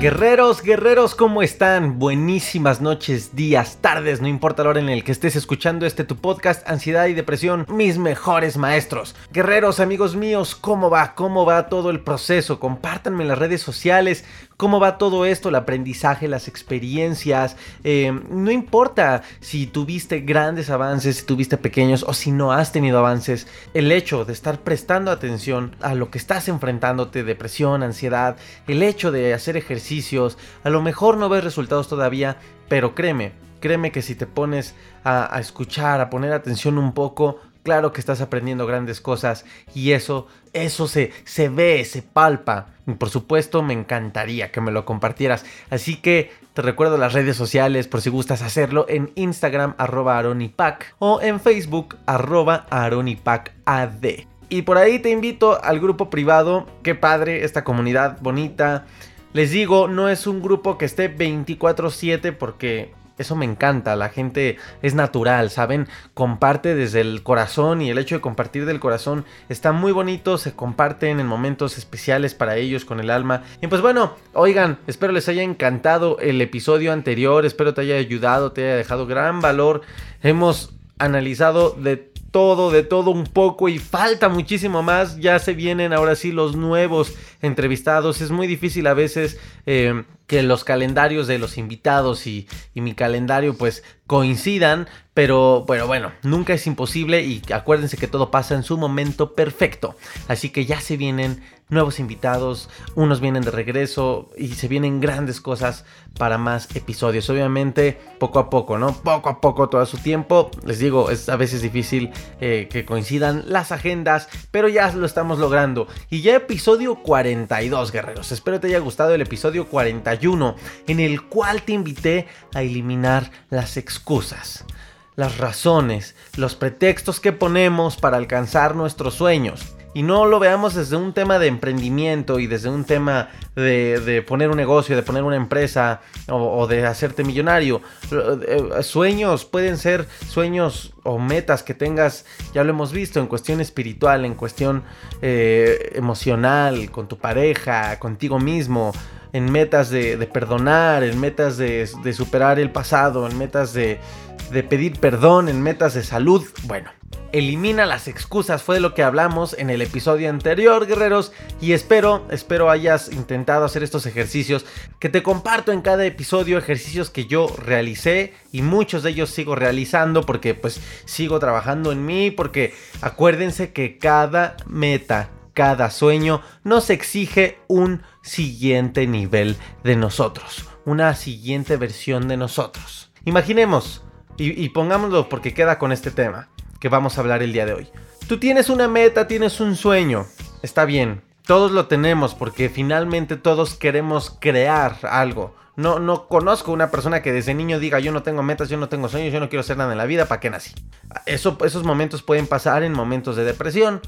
Guerreros, guerreros, ¿cómo están? Buenísimas noches, días, tardes, no importa la hora en el que estés escuchando este tu podcast, Ansiedad y Depresión, mis mejores maestros. Guerreros, amigos míos, ¿cómo va? ¿Cómo va todo el proceso? Compártanme en las redes sociales, cómo va todo esto, el aprendizaje, las experiencias. Eh, no importa si tuviste grandes avances, si tuviste pequeños o si no has tenido avances, el hecho de estar prestando atención a lo que estás enfrentándote, depresión, ansiedad, el hecho de hacer ejercicios, a lo mejor no ves resultados todavía, pero créeme, créeme que si te pones a, a escuchar, a poner atención un poco, Claro que estás aprendiendo grandes cosas y eso, eso se, se ve, se palpa. Por supuesto, me encantaría que me lo compartieras. Así que te recuerdo las redes sociales por si gustas hacerlo en Instagram arroba aronipac o en Facebook arroba aronipacad. Y por ahí te invito al grupo privado. Qué padre, esta comunidad bonita. Les digo, no es un grupo que esté 24/7 porque eso me encanta, la gente es natural, ¿saben? Comparte desde el corazón y el hecho de compartir del corazón está muy bonito, se comparten en momentos especiales para ellos con el alma. Y pues bueno, oigan, espero les haya encantado el episodio anterior, espero te haya ayudado, te haya dejado gran valor. Hemos analizado de todo, de todo un poco y falta muchísimo más. Ya se vienen ahora sí los nuevos entrevistados. Es muy difícil a veces eh, que los calendarios de los invitados y, mi calendario pues coincidan. Pero bueno, bueno, nunca es imposible y acuérdense que todo pasa en su momento perfecto. Así que ya se vienen nuevos invitados, unos vienen de regreso y se vienen grandes cosas para más episodios. Obviamente, poco a poco, ¿no? Poco a poco, todo su tiempo. Les digo, es a veces difícil eh, que coincidan las agendas, pero ya lo estamos logrando. Y ya episodio 42, guerreros. Espero te haya gustado el episodio 41, en el cual te invité a eliminar las excusas las razones, los pretextos que ponemos para alcanzar nuestros sueños y no lo veamos desde un tema de emprendimiento y desde un tema de, poner un negocio, de poner una empresa o, de hacerte millonario. Eh, sueños pueden ser sueños o metas que tengas, ya lo hemos visto, en cuestión espiritual, en cuestión eh, emocional, con tu pareja, contigo mismo en metas de, perdonar, en metas de, de, superar el pasado, en metas de, de pedir perdón, en metas de salud. Bueno, elimina las excusas, fue de lo que hablamos en el episodio anterior, guerreros, y espero, espero hayas intentado hacer estos ejercicios que te comparto en cada episodio, ejercicios que yo realicé y muchos de ellos sigo realizando porque pues sigo trabajando en mí, porque acuérdense que cada meta, cada sueño nos exige un siguiente nivel de nosotros, una siguiente versión de nosotros. Imaginemos, y, y pongámoslo porque queda con este tema que vamos a hablar el día de hoy. Tú tienes una meta, tienes un sueño, está bien, todos lo tenemos porque finalmente todos queremos crear algo. No, no conozco una persona que desde niño diga yo no tengo metas, yo no tengo sueños, yo no quiero hacer nada en la vida, ¿para qué nací? Eso, esos momentos pueden pasar en momentos de depresión,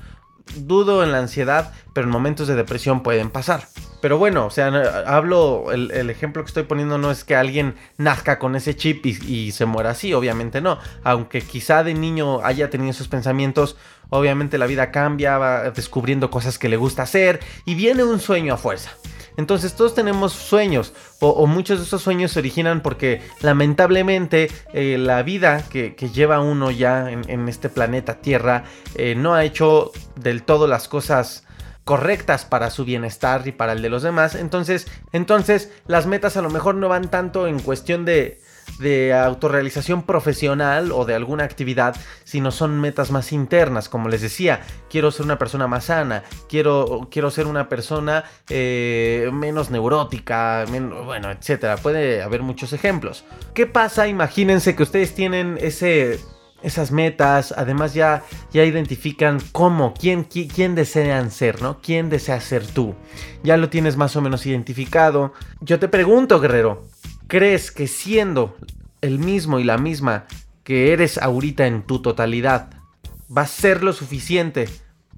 dudo en la ansiedad, pero en momentos de depresión pueden pasar. Pero bueno, o sea, hablo, el, ejemplo que estoy poniendo no es que alguien nazca con ese chip y, se muera así, obviamente no. Aunque quizá de niño haya tenido esos pensamientos, obviamente la vida cambia, va descubriendo cosas que le gusta hacer y viene un sueño a fuerza. Entonces todos tenemos sueños o, muchos de esos sueños se originan porque lamentablemente eh, la vida que, lleva uno ya en, este planeta Tierra eh, no ha hecho del todo las cosas correctas para su bienestar y para el de los demás. Entonces, entonces las metas a lo mejor no van tanto en cuestión de de autorrealización profesional o de alguna actividad, sino son metas más internas. Como les decía, quiero ser una persona más sana, quiero, quiero ser una persona eh, menos neurótica, bueno, etcétera. Puede haber muchos ejemplos. ¿Qué pasa? Imagínense que ustedes tienen ese esas metas, además ya, ya identifican cómo, quién, quién, desean ser, ¿no? ¿Quién desea ser tú? Ya lo tienes más o menos identificado. Yo te pregunto, guerrero, ¿crees que siendo el mismo y la misma que eres ahorita en tu totalidad, va a ser lo suficiente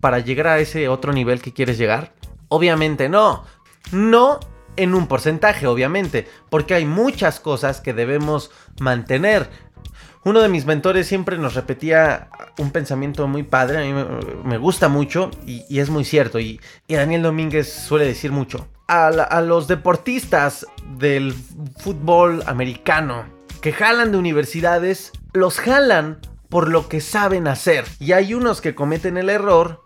para llegar a ese otro nivel que quieres llegar? Obviamente no. No en un porcentaje, obviamente, porque hay muchas cosas que debemos mantener. Uno de mis mentores siempre nos repetía un pensamiento muy padre, a mí me, gusta mucho y, es muy cierto, y, Daniel Domínguez suele decir mucho. a los deportistas del fútbol americano que jalan de universidades, los jalan por lo que saben hacer. Y hay unos que cometen el error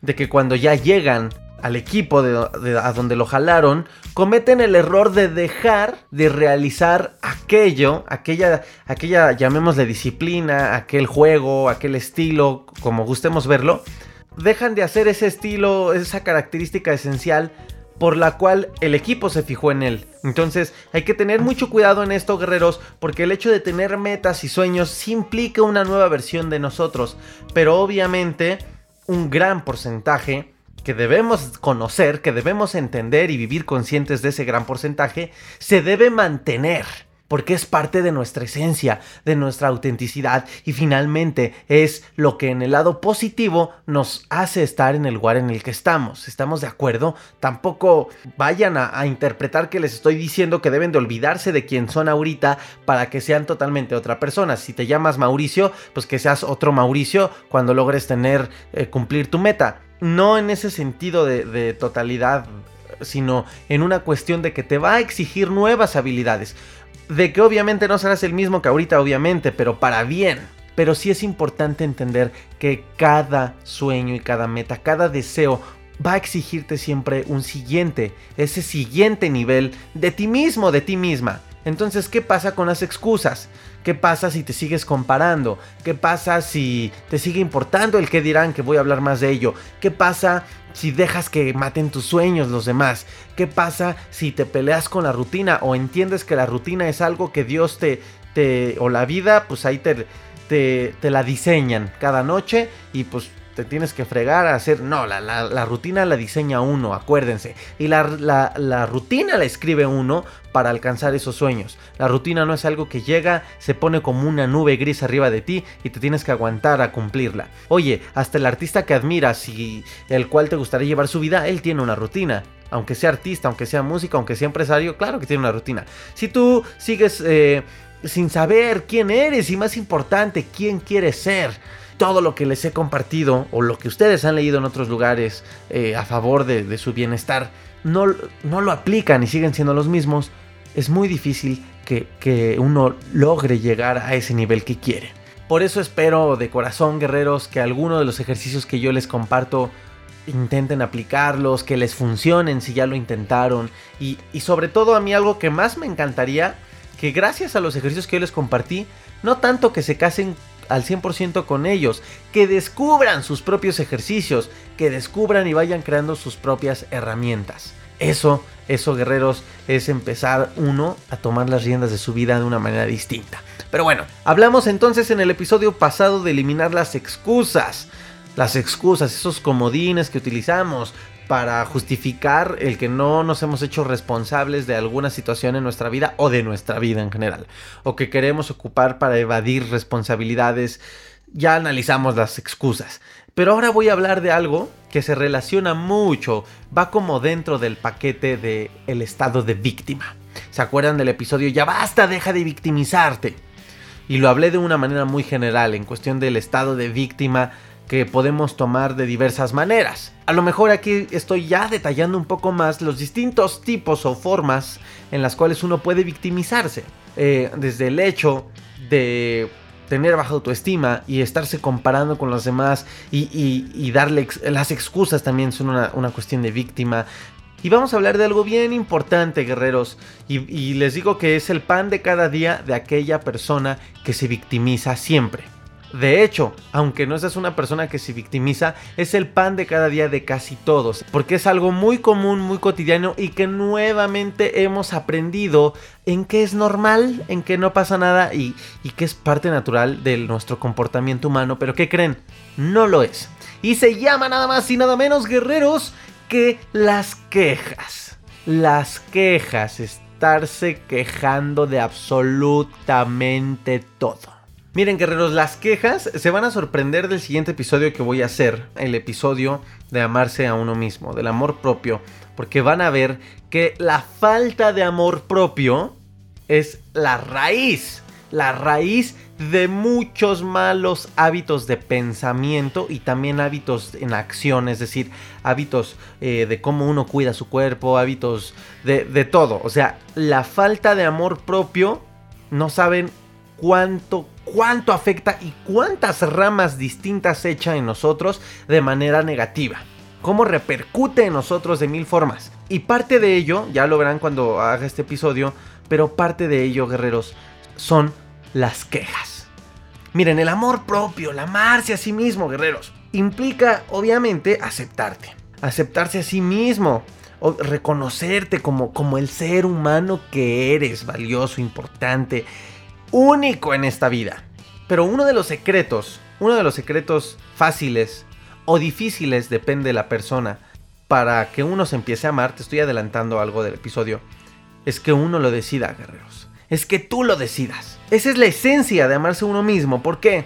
de que cuando ya llegan al equipo de, a donde lo jalaron, cometen el error de dejar de realizar aquello, aquella, aquella, llamémosle disciplina, aquel juego, aquel estilo, como gustemos verlo, dejan de hacer ese estilo, esa característica esencial por la cual el equipo se fijó en él. Entonces hay que tener mucho cuidado en esto, guerreros, porque el hecho de tener metas y sueños sí implica una nueva versión de nosotros, pero obviamente un gran porcentaje que debemos conocer, que debemos entender y vivir conscientes de ese gran porcentaje, se debe mantener porque es parte de nuestra esencia, de nuestra autenticidad y finalmente es lo que en el lado positivo nos hace estar en el lugar en el que estamos. ¿Estamos de acuerdo? Tampoco vayan a, interpretar que les estoy diciendo que deben de olvidarse de quién son ahorita para que sean totalmente otra persona. Si te llamas Mauricio, pues que seas otro Mauricio cuando logres tener, eh, cumplir tu meta. No en ese sentido de totalidad sino en una cuestión de que te va a exigir nuevas habilidades de que obviamente no serás el mismo que ahorita, obviamente, pero para bien. Pero sí es importante entender que cada sueño y cada meta, cada deseo va a exigirte siempre un siguiente, ese siguiente nivel de ti mismo, de ti misma. Entonces, ¿qué pasa con las excusas? ¿Qué pasa si te sigues comparando? ¿Qué pasa si te sigue importando el que dirán? Que voy a hablar más de ello. ¿Qué pasa si dejas que maten tus sueños los demás? ¿Qué pasa si te peleas con la rutina o entiendes que la rutina es algo que Dios te, te o la vida, pues ahí te, te, te la diseñan cada noche y pues te tienes que fregar a hacer. No, la, rutina la diseña uno, acuérdense. Y la, la, rutina la escribe uno para alcanzar esos sueños. La rutina no es algo que llega, se pone como una nube gris arriba de ti y te tienes que aguantar a cumplirla. Oye, hasta el artista que admiras y el cual te gustaría llevar su vida, él tiene una rutina aunque sea artista, aunque sea músico, aunque sea empresario, claro que tiene una rutina. Si tú sigues eh, sin saber quién eres y más importante, quién quieres ser, todo lo que les he compartido o lo que ustedes han leído en otros lugares eh, a favor de, su bienestar no, no, lo aplican y siguen siendo los mismos, es muy difícil que, que uno logre llegar a ese nivel que quiere. Por eso espero de corazón, guerreros, que alguno de los ejercicios que yo les comparto intenten aplicarlos, que les funcionen si ya lo intentaron. Y, y, sobre todo a mí algo que más me encantaría, que gracias a los ejercicios que yo les compartí, no tanto que se casen al 100% con ellos, que descubran sus propios ejercicios, que descubran y vayan creando sus propias herramientas. Eso, eso guerreros, es empezar uno a tomar las riendas de su vida de una manera distinta. Pero bueno, hablamos entonces en el episodio pasado de eliminar las excusas. Las excusas, esos comodines que utilizamos para justificar el que no nos hemos hecho responsables de alguna situación en nuestra vida o de nuestra vida en general, o que queremos ocupar para evadir responsabilidades. Ya analizamos las excusas, pero ahora voy a hablar de algo que se relaciona mucho, va como dentro del paquete de el estado de víctima. ¿Se acuerdan del episodio Ya basta, deja de victimizarte? Y lo hablé de una manera muy general en cuestión del estado de víctima que podemos tomar de diversas maneras. A lo mejor aquí estoy ya detallando un poco más los distintos tipos o formas en las cuales uno puede victimizarse. Eh, desde el hecho de tener baja autoestima y estarse comparando con los demás y, darle las excusas también son una, una cuestión de víctima. Y vamos a hablar de algo bien importante, guerreros. Y, les digo que es el pan de cada día de aquella persona que se victimiza siempre. De hecho, aunque no seas una persona que se victimiza, es el pan de cada día de casi todos, porque es algo muy común, muy cotidiano y que nuevamente hemos aprendido en que es normal, en que no pasa nada y, que es parte natural de nuestro comportamiento humano, pero ¿qué creen? No lo es. Y se llama nada más y nada menos, guerreros, que las quejas. Las quejas, estarse quejando de absolutamente todo. Miren guerreros, las quejas se van a sorprender del siguiente episodio que voy a hacer, el episodio de amarse a uno mismo, del amor propio, porque van a ver que la falta de amor propio es la raíz, la raíz de muchos malos hábitos de pensamiento y también hábitos en acción, es decir, hábitos eh, de cómo uno cuida su cuerpo, hábitos de, de todo. O sea, la falta de amor propio, no saben cuánto, cuánto afecta y cuántas ramas distintas echa en nosotros de manera negativa. Cómo repercute en nosotros de mil formas. Y parte de ello, ya lo verán cuando haga este episodio, pero parte de ello, guerreros, son las quejas. Miren, el amor propio, el amarse a sí mismo, guerreros, implica obviamente aceptarte. Aceptarse a sí mismo, o reconocerte como, como el ser humano que eres, valioso, importante, único en esta vida. Pero uno de los secretos, uno de los secretos fáciles o difíciles, depende de la persona, para que uno se empiece a amar, te estoy adelantando algo del episodio, es que uno lo decida, guerreros. Es que tú lo decidas. Esa es la esencia de amarse uno mismo. ¿Por qué?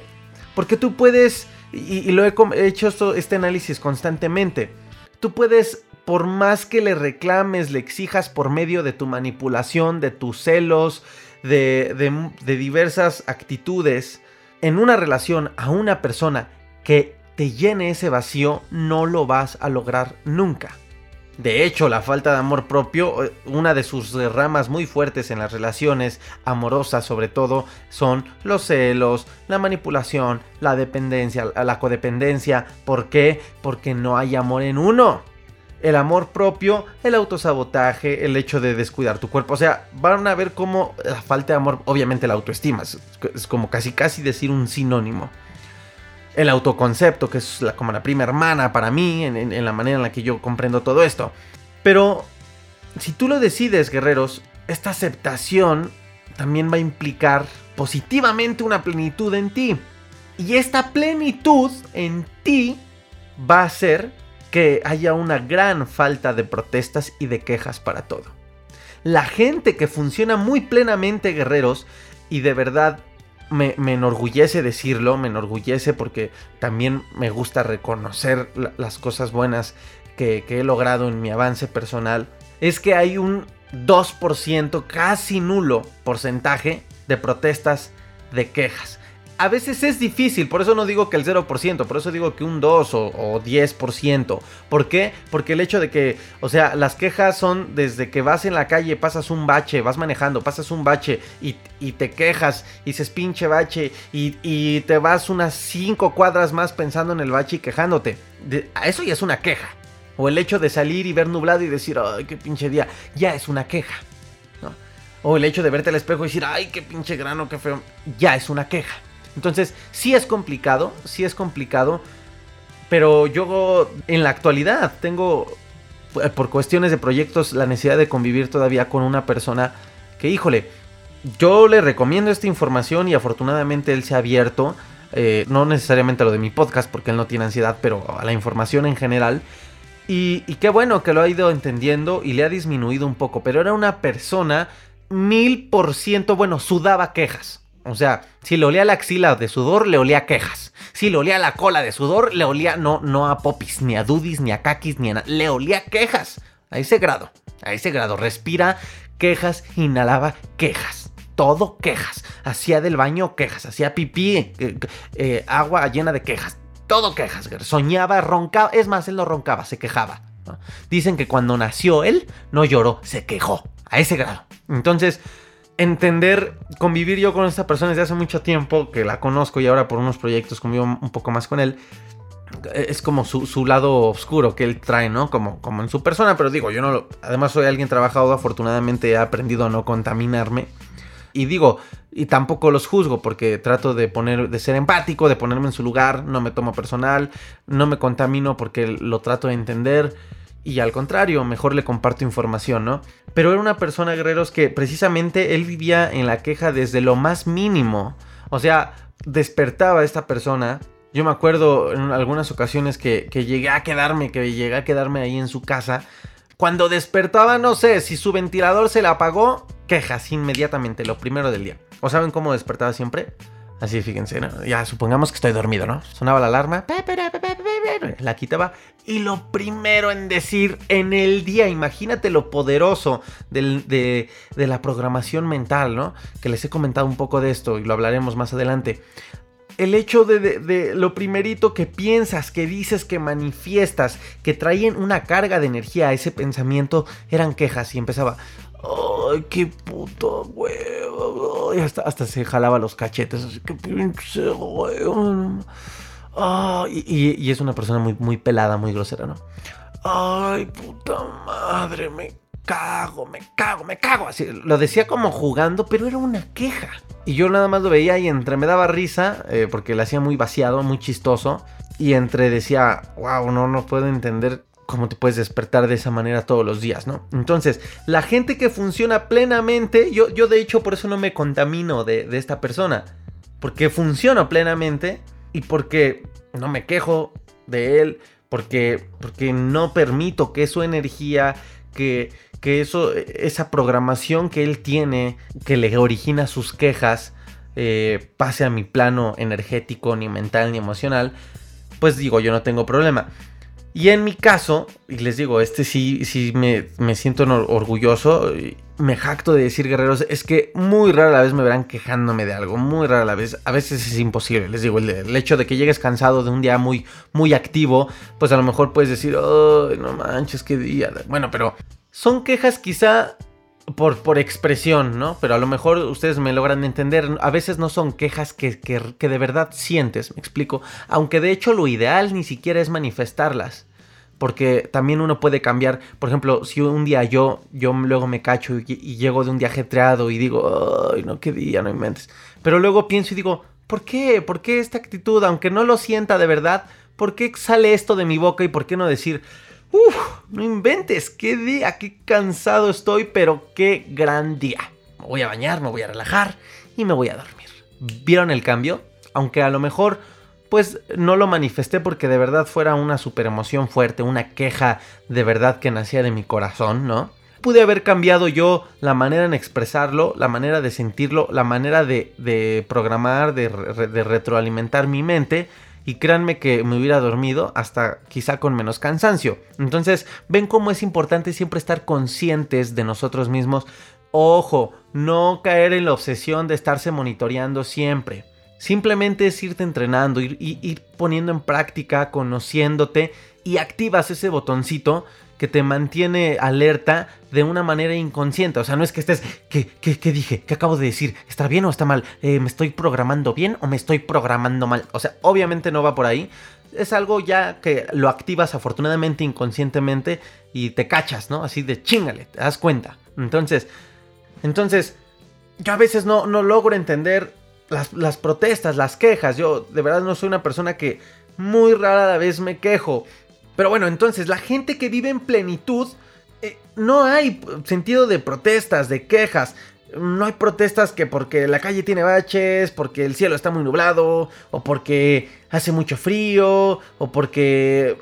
Porque tú puedes, y, lo he, hecho este análisis constantemente, tú puedes, por más que le reclames, le exijas por medio de tu manipulación, de tus celos, de, diversas actitudes, en una relación a una persona que te llene ese vacío, no lo vas a lograr nunca. De hecho, la falta de amor propio, eh, una de sus ramas muy fuertes en las relaciones amorosas sobre todo, son los celos, la manipulación, la dependencia, la codependencia. ¿Por qué? Porque no hay amor en uno. El amor propio, el autosabotaje, el hecho de descuidar tu cuerpo. O sea, van a ver cómo la falta de amor, obviamente la autoestima, es como casi casi decir un sinónimo el autoconcepto, que es la, como la prima hermana para mí, en, la manera en la que yo comprendo todo esto. Pero si tú lo decides, guerreros, esta aceptación también va a implicar positivamente una plenitud en ti. Y esta plenitud en ti va a hacer que haya una gran falta de protestas y de quejas para todo. La gente que funciona muy plenamente, guerreros, y de verdad me, enorgullece decirlo, me enorgullece porque también me gusta reconocer las cosas buenas que, que he logrado en mi avance personal, es que hay un 2%, casi nulo porcentaje de protestas, de quejas a veces es difícil, por eso no digo que el 0%, por eso digo que un 2 o, 10%. ¿Por qué? Porque el hecho de que, o sea, las quejas son desde que vas en la calle, pasas un bache, vas manejando, pasas un bache y, te quejas y dices pinche bache y, te vas unas 5 cuadras más pensando en el bache y quejándote. eso ya es una queja. O el hecho de salir y ver nublado y decir, ay, qué pinche día, ya es una queja. O el hecho de verte al espejo y decir, ay, qué pinche grano, qué feo, ya es una queja. Entonces, sí es complicado, sí es complicado, pero yo en la actualidad tengo, eh, por cuestiones de proyectos, la necesidad de convivir todavía con una persona que, híjole, yo le recomiendo esta información y afortunadamente él se ha abierto, eh, no necesariamente a lo de mi podcast porque él no tiene ansiedad, pero a la información en general. Y, y qué bueno que lo ha ido entendiendo y le ha disminuido un poco, pero era una persona mil por ciento, bueno, sudaba quejas. O sea, si le olía la axila de sudor, le olía quejas. Si le olía la cola de sudor, le olía no, no a popis, ni a dudis, ni a kakis, ni a nada. Le olía quejas. A ese grado. A ese grado. Respira quejas, inhalaba quejas. Todo quejas. Hacía del baño quejas. Hacía pipí, eh, eh, agua llena de quejas. Todo quejas. Soñaba, roncaba. Es más, él no roncaba, se quejaba. Dicen que cuando nació él, no lloró, se quejó. A ese grado. Entonces, entender, convivir yo con esta persona desde hace mucho tiempo, que la conozco y ahora por unos proyectos convivo un poco más con él, es como su, lado oscuro que él trae, ¿no? Como, como en su persona, pero digo, yo no lo... Además soy alguien trabajado, afortunadamente he aprendido a no contaminarme. Y digo, y tampoco los juzgo porque trato de poner, de ser empático, de ponerme en su lugar, no me tomo personal, no me contamino porque lo trato de entender. Y al contrario, mejor le comparto información, ¿no? Pero era una persona, guerreros, que precisamente él vivía en la queja desde lo más mínimo. O sea, despertaba esta persona yo me acuerdo en algunas ocasiones que, llegué a quedarme, que llegué a quedarme ahí en su casa. Cuando despertaba, no sé, si su ventilador se le apagó, quejas inmediatamente, lo primero del día. ¿O saben cómo despertaba siempre? Así, fíjense, ya supongamos que estoy dormido, ¿no? Sonaba la alarma, la quitaba y lo primero en decir en el día, imagínate lo poderoso de, de la programación mental, ¿no? Que les he comentado un poco de esto y lo hablaremos más adelante el hecho de, lo primerito que piensas, que dices, que manifiestas, que traían una carga de energía a ese pensamiento, eran quejas y empezaba, ay, qué puto huevo, y hasta, hasta se jalaba los cachetes, así que pinche huevo. y, y, es una persona muy, muy pelada, muy grosera, ¿no? Ay, puta madre, me cago, me cago, me cago. Así, lo decía como jugando, pero era una queja. Y yo nada más lo veía y entre me daba risa, eh, porque lo hacía muy vaciado, muy chistoso. Y entre decía, wow, no, no puedo entender cómo te puedes despertar de esa manera todos los días, ¿no? Entonces, la gente que funciona plenamente, yo, yo de hecho por eso no me contamino de, de esta persona. Porque funciona plenamente y porque no me quejo de él, porque, porque no permito que su energía, que, que eso, esa programación que él tiene, que le origina sus quejas, eh, pase a mi plano energético, ni mental, ni emocional, pues digo, yo no tengo problema. Y en mi caso, y les digo, este sí, sí me, siento orgulloso, me jacto de decir guerreros, es que muy rara la vez me verán quejándome de algo, muy rara vez, a veces es imposible, les digo, el, hecho de que llegues cansado de un día muy, muy activo, pues a lo mejor puedes decir, ay, no manches, qué día, bueno, pero son quejas quizá por, expresión, ¿no? Pero a lo mejor ustedes me logran entender. A veces no son quejas que, de verdad sientes, me explico. Aunque de hecho lo ideal ni siquiera es manifestarlas. Porque también uno puede cambiar. Por ejemplo, si un día yo, yo luego me cacho y, y llego de un día ajetreado y digo, ay, no, qué día, no inventes. Pero luego pienso y digo, ¿por qué? ¿Por qué esta actitud? Aunque no lo sienta de verdad, ¿por qué sale esto de mi boca y por qué no decir, Uf, no inventes, qué día, qué cansado estoy, pero qué gran día. Me voy a bañar, me voy a relajar y me voy a dormir. ¿Vieron el cambio? Aunque a lo mejor, pues no lo manifesté porque de verdad fuera una super emoción fuerte, una queja de verdad que nacía de mi corazón, ¿no? Pude haber cambiado yo la manera en expresarlo, la manera de sentirlo, la manera de, programar, de, de retroalimentar mi mente y créanme que me hubiera dormido hasta quizá con menos cansancio. Entonces, ven cómo es importante siempre estar conscientes de nosotros mismos. Ojo, no caer en la obsesión de estarse monitoreando siempre. Simplemente es irte entrenando, ir, ir poniendo en práctica, conociéndote y activas ese botoncito que te mantiene alerta de una manera inconsciente. O sea, no es que estés, ¿qué, qué, dije? ¿Qué acabo de decir? ¿Está bien o está mal? Eh, ¿Me estoy programando bien o me estoy programando mal? O sea, obviamente no va por ahí. Es algo ya que lo activas afortunadamente inconscientemente y te cachas, ¿no? Así de chingale, te das cuenta. Entonces, entonces, yo a veces no, no logro entender las, las protestas, las quejas. Yo de verdad no soy una persona que muy rara vez me quejo. Pero bueno, entonces la gente que vive en plenitud, eh, no hay sentido de protestas, de quejas. No hay protestas que porque la calle tiene baches, porque el cielo está muy nublado, o porque hace mucho frío, o porque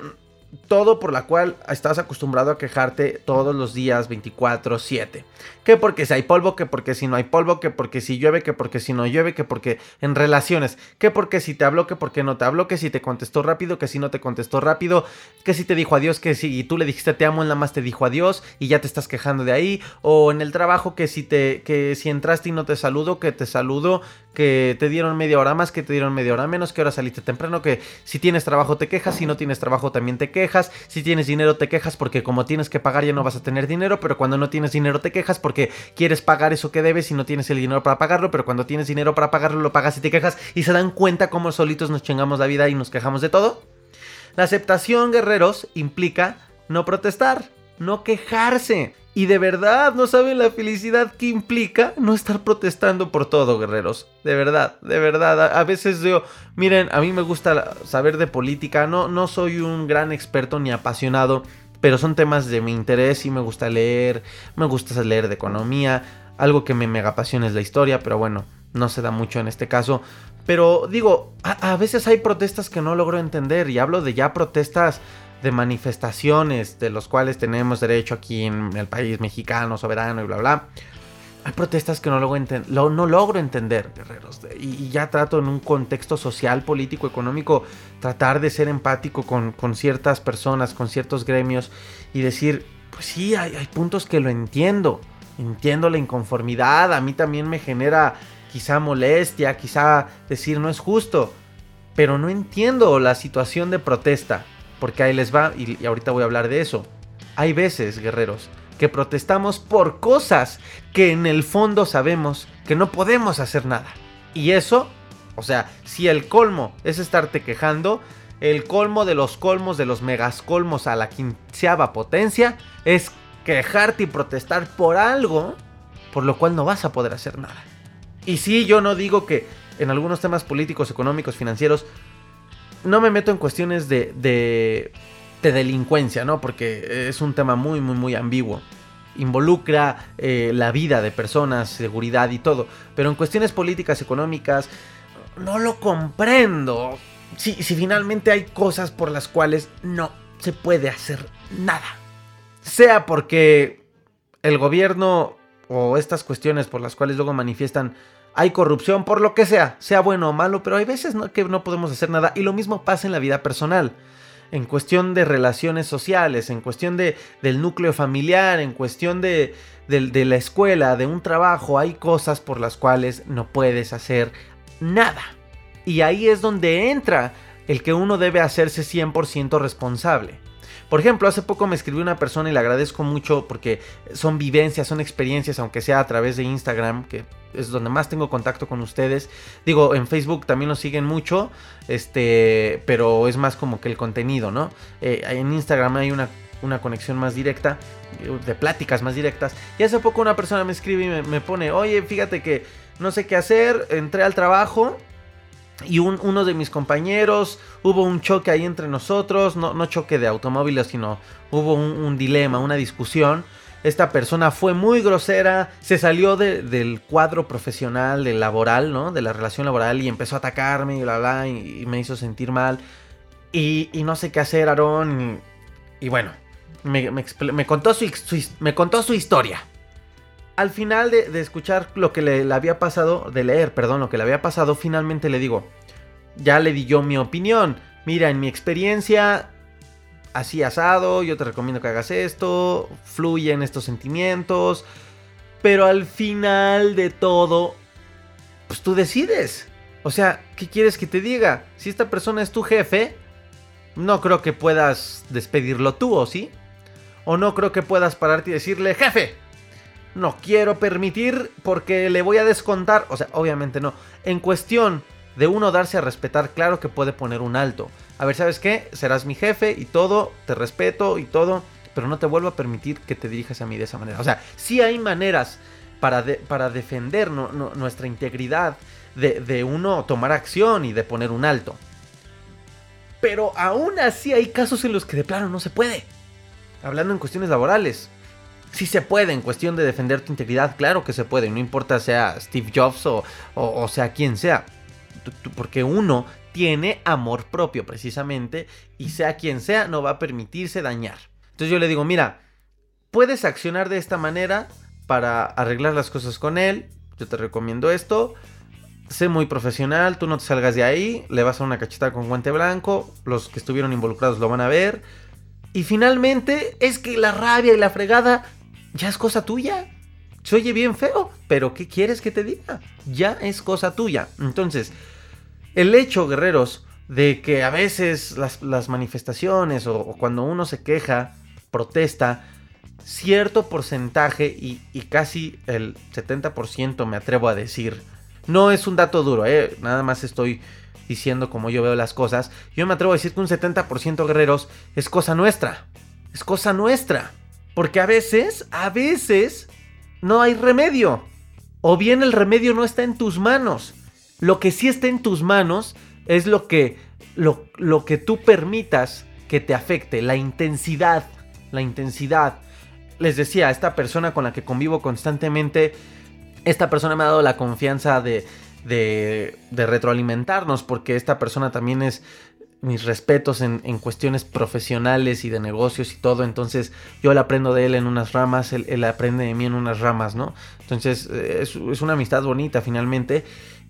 todo por la cual estás acostumbrado a quejarte todos los días 24/7. Que porque si hay polvo, que porque si no hay polvo, que porque si llueve, que porque si no llueve, que porque en relaciones, que porque si te habló, que porque no te habló, que si te contestó rápido, que si no te contestó rápido, que si te dijo adiós, que si tú le dijiste te amo, en la más te dijo adiós y ya te estás quejando de ahí, o en el trabajo que si te que si entraste y no te saludo, que te saludo, que te dieron media hora más, que te dieron media hora menos, que ahora saliste temprano, que si tienes trabajo te quejas, si no tienes trabajo también te quejas, si tienes dinero te quejas porque como tienes que pagar ya no vas a tener dinero, pero cuando no tienes dinero te quejas porque quieres pagar eso que debes y no tienes el dinero para pagarlo, pero cuando tienes dinero para pagarlo lo pagas y te quejas y se dan cuenta cómo solitos nos chingamos la vida y nos quejamos de todo. La aceptación, guerreros, implica no protestar, no quejarse. Y de verdad no saben la felicidad que implica no estar protestando por todo, guerreros. De verdad, de verdad. A, veces yo, miren, a mí me gusta saber de política. No, no soy un gran experto ni apasionado, pero son temas de mi interés y me gusta leer. Me gusta leer de economía. Algo que me mega apasiona es la historia, pero bueno, no se da mucho en este caso. Pero digo, a, a veces hay protestas que no logro entender y hablo de ya protestas de manifestaciones de los cuales tenemos derecho aquí en el país mexicano, soberano y bla, bla. Hay protestas que no logro, no logro entender, guerreros. Y, ya trato en un contexto social, político, económico, tratar de ser empático con, con ciertas personas, con ciertos gremios y decir, pues sí, hay, hay puntos que lo entiendo. Entiendo la inconformidad, a mí también me genera quizá molestia, quizá decir no es justo, pero no entiendo la situación de protesta. Porque ahí les va, y, ahorita voy a hablar de eso. Hay veces, guerreros, que protestamos por cosas que en el fondo sabemos que no podemos hacer nada. Y eso, o sea, si el colmo es estarte quejando, el colmo de los colmos de los megascolmos a la quinceava potencia es quejarte y protestar por algo por lo cual no vas a poder hacer nada. Y sí, yo no digo que en algunos temas políticos, económicos, financieros, no me meto en cuestiones de, de, delincuencia, ¿no? Porque es un tema muy, muy, muy ambiguo. Involucra eh, la vida de personas, seguridad y todo. Pero en cuestiones políticas, económicas, no lo comprendo. Si, si finalmente hay cosas por las cuales no se puede hacer nada. Sea porque el gobierno o estas cuestiones por las cuales luego manifiestan hay corrupción por lo que sea, sea bueno o malo, pero hay veces que no podemos hacer nada y lo mismo pasa en la vida personal. En cuestión de relaciones sociales, en cuestión de, del núcleo familiar, en cuestión de, de la escuela, de un trabajo, hay cosas por las cuales no puedes hacer nada. Y ahí es donde entra el que uno debe hacerse 100% responsable. Por ejemplo, hace poco me escribió una persona y le agradezco mucho porque son vivencias, son experiencias, aunque sea a través de Instagram, que es donde más tengo contacto con ustedes. Digo, en Facebook también nos siguen mucho, este, pero es más como que el contenido, ¿no? Eh, en Instagram hay una, una conexión más directa, de pláticas más directas. Y hace poco una persona me escribe y me pone, oye, fíjate que no sé qué hacer, entré al trabajo y uno de mis compañeros, hubo un choque ahí entre nosotros, no, no choque de automóviles, sino hubo un, dilema, una discusión. Esta persona fue muy grosera, se salió del cuadro profesional, del laboral, ¿no? De la relación laboral y empezó a atacarme y bla, bla, y, me hizo sentir mal. Y, no sé qué hacer, Aarón. Y, bueno, me, contó su, historia al final de, escuchar lo que le, había pasado, de leer, perdón, lo que le había pasado, finalmente le digo, ya le di yo mi opinión. Mira, en mi experiencia, así asado, yo te recomiendo que hagas esto, fluye en estos sentimientos, pero al final de todo, pues tú decides. O sea, ¿qué quieres que te diga? Si esta persona es tu jefe, no creo que puedas despedirlo tú, ¿o sí? O no creo que puedas pararte y decirle, jefe, no quiero permitir porque le voy a descontar. O sea, obviamente no. En cuestión de uno darse a respetar, claro que puede poner un alto. A ver, ¿sabes qué? Serás mi jefe y todo, te respeto y todo, pero no te vuelvo a permitir que te dirijas a mí de esa manera. O sea, sí hay maneras para, para defender nuestra integridad, de, uno tomar acción y de poner un alto. Pero aún así hay casos en los que de plano no se puede. Hablando en cuestiones laborales. Si se puede en cuestión de defender tu integridad, claro que se puede, no importa sea Steve Jobs o, sea quien sea, porque uno tiene amor propio precisamente y sea quien sea no va a permitirse dañar. Entonces yo le digo, mira, puedes accionar de esta manera para arreglar las cosas con él, yo te recomiendo esto, sé muy profesional, tú no te salgas de ahí, le vas a una cachetada con guante blanco, los que estuvieron involucrados lo van a ver. Y finalmente es que la rabia y la fregada ya es cosa tuya. Se oye bien feo, pero ¿qué quieres que te diga? Ya es cosa tuya. Entonces, el hecho, guerreros, de que a veces las, manifestaciones o, cuando uno se queja, protesta, cierto porcentaje y, casi el 70% me atrevo a decir, no es un dato duro, ¿eh? nada más estoy diciendo como yo veo las cosas, yo me atrevo a decir que un 70% guerreros es cosa nuestra. Es cosa nuestra. Porque a veces, a veces, no hay remedio. O bien el remedio no está en tus manos. Lo que sí está en tus manos es lo que, lo, lo que tú permitas que te afecte, la intensidad, la intensidad. Les decía, esta persona con la que convivo constantemente, esta persona me ha dado la confianza de, de, de retroalimentarnos, porque esta persona también es mis respetos en, cuestiones profesionales y de negocios y todo. Entonces yo le aprendo de él en unas ramas, él, aprende de mí en unas ramas, ¿no? Entonces eh, es, una amistad bonita finalmente.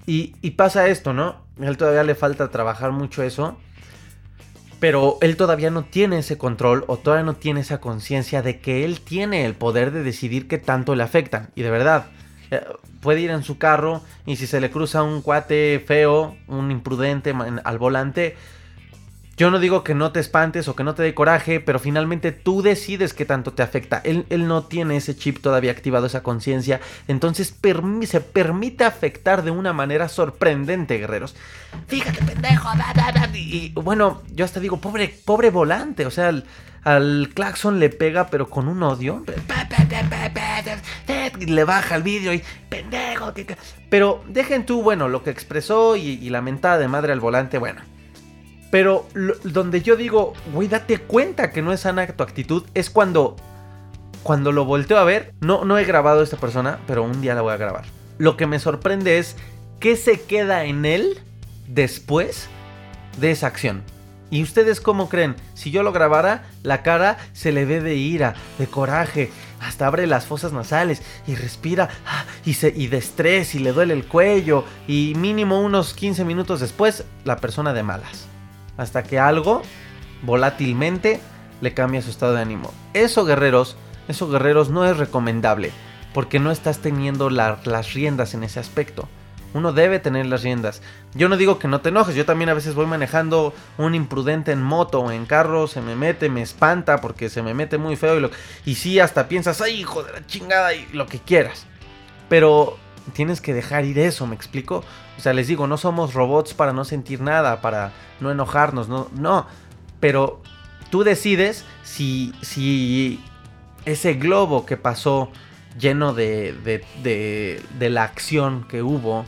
Y, pasa esto, ¿no? A él todavía le falta trabajar mucho eso. Pero él todavía no tiene ese control o todavía no tiene esa conciencia de que él tiene el poder de decidir qué tanto le afectan. Y de verdad, eh, puede ir en su carro y si se le cruza un cuate feo, un imprudente al volante, yo no digo que no te espantes o que no te dé coraje, pero finalmente tú decides qué tanto te afecta. Él, no tiene ese chip todavía activado, esa conciencia. Entonces se permite afectar de una manera sorprendente, guerreros. Fíjate, pendejo. Y, bueno, yo hasta digo, pobre, pobre volante. O sea, al, al claxon le pega, pero con un odio. Le baja el vídeo y pendejo. Pero dejen tú, bueno, lo que expresó y, y la mentada de madre al volante, bueno. Pero donde yo digo, güey, date cuenta que no es sana tu actitud, es cuando, cuando lo volteo a ver. No, no he grabado a esta persona, pero un día la voy a grabar. Lo que me sorprende es qué se queda en él después de esa acción. ¿Y ustedes cómo creen? Si yo lo grabara, la cara se le ve de ira, de coraje, hasta abre las fosas nasales y respira ah, y, se, y de estrés y le duele el cuello y mínimo unos 15 minutos después la persona de malas hasta que algo, volátilmente, le cambia su estado de ánimo. Eso, guerreros, eso, guerreros, no es recomendable, porque no estás teniendo las riendas en ese aspecto. Uno debe tener las riendas. Yo no digo que no te enojes, yo también a veces voy manejando un imprudente en moto o en carro, se me mete, me espanta porque se me mete muy feo y, lo, y sí, hasta piensas, ay, hijo de la chingada y lo que quieras. Pero tienes que dejar ir eso, ¿me explico? O sea, les digo, no somos robots para no sentir nada, para no enojarnos, no, no. Pero tú decides si, si ese globo que pasó lleno de, de, de, la acción que hubo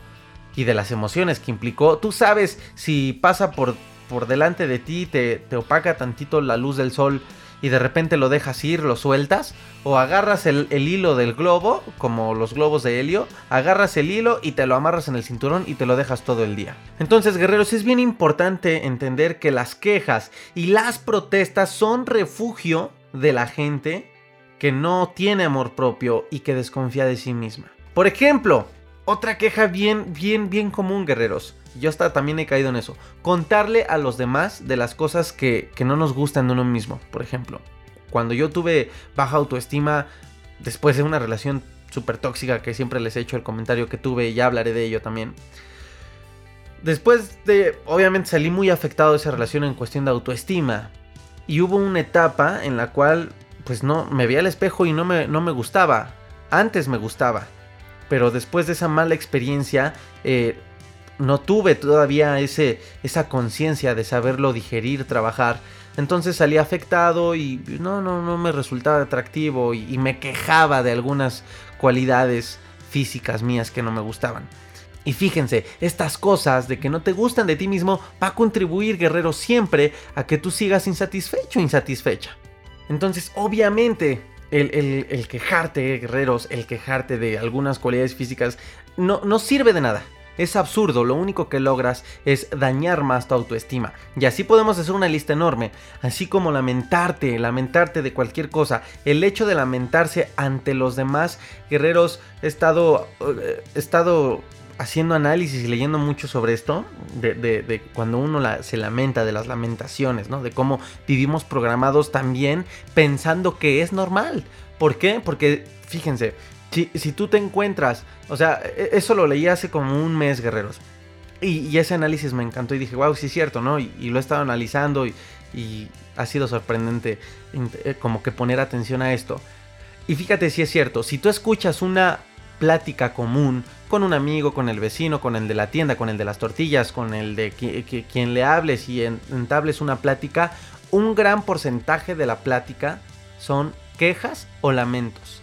y de las emociones que implicó, tú sabes si pasa por, por delante de ti, te, te opaca tantito la luz del sol y de repente lo dejas ir, lo sueltas, o agarras el, hilo del globo, como los globos de helio, agarras el hilo y te lo amarras en el cinturón y te lo dejas todo el día. Entonces, guerreros, es bien importante entender que las quejas y las protestas son refugio de la gente que no tiene amor propio y que desconfía de sí misma. Por ejemplo, otra queja bien, bien, bien común, guerreros. Yo también he caído en eso. Contarle a los demás de las cosas que, no nos gustan de uno mismo. Por ejemplo, cuando yo tuve baja autoestima después de una relación súper tóxica que siempre les he hecho el comentario que tuve y ya hablaré de ello también. Después de, obviamente salí muy afectado de esa relación en cuestión de autoestima. Y hubo una etapa en la cual, pues no, me veía al espejo y no me, no me gustaba. Antes me gustaba. Pero después de esa mala experiencia, eh, no tuve todavía ese, esa conciencia de saberlo digerir, trabajar. Entonces salí afectado y no, no, no me resultaba atractivo y, me quejaba de algunas cualidades físicas mías que no me gustaban. Y fíjense, estas cosas de que no te gustan de ti mismo va a contribuir, guerrero, siempre a que tú sigas insatisfecho insatisfecha. Entonces, obviamente, el, el, quejarte, guerreros, el quejarte de algunas cualidades físicas, no, no sirve de nada. Es absurdo, lo único que logras es dañar más tu autoestima. Y así podemos hacer una lista enorme, así como lamentarte, lamentarte de cualquier cosa. El hecho de lamentarse ante los demás guerreros, he estado, eh, he estado haciendo análisis y leyendo mucho sobre esto, de, cuando uno se lamenta, de las lamentaciones, ¿no? De cómo vivimos programados también pensando que es normal. ¿Por qué? Porque, fíjense, si, tú te encuentras, o sea, e, eso lo leí hace como un mes, guerreros. Y, ese análisis me encantó y dije, wow, sí es cierto, ¿no? Y, lo he estado analizando y, ha sido sorprendente eh, como que poner atención a esto. Y fíjate si es cierto, si tú escuchas una plática común con un amigo, con el vecino, con el de la tienda, con el de las tortillas, con el de quien le hables y entables una plática, un gran porcentaje de la plática son quejas o lamentos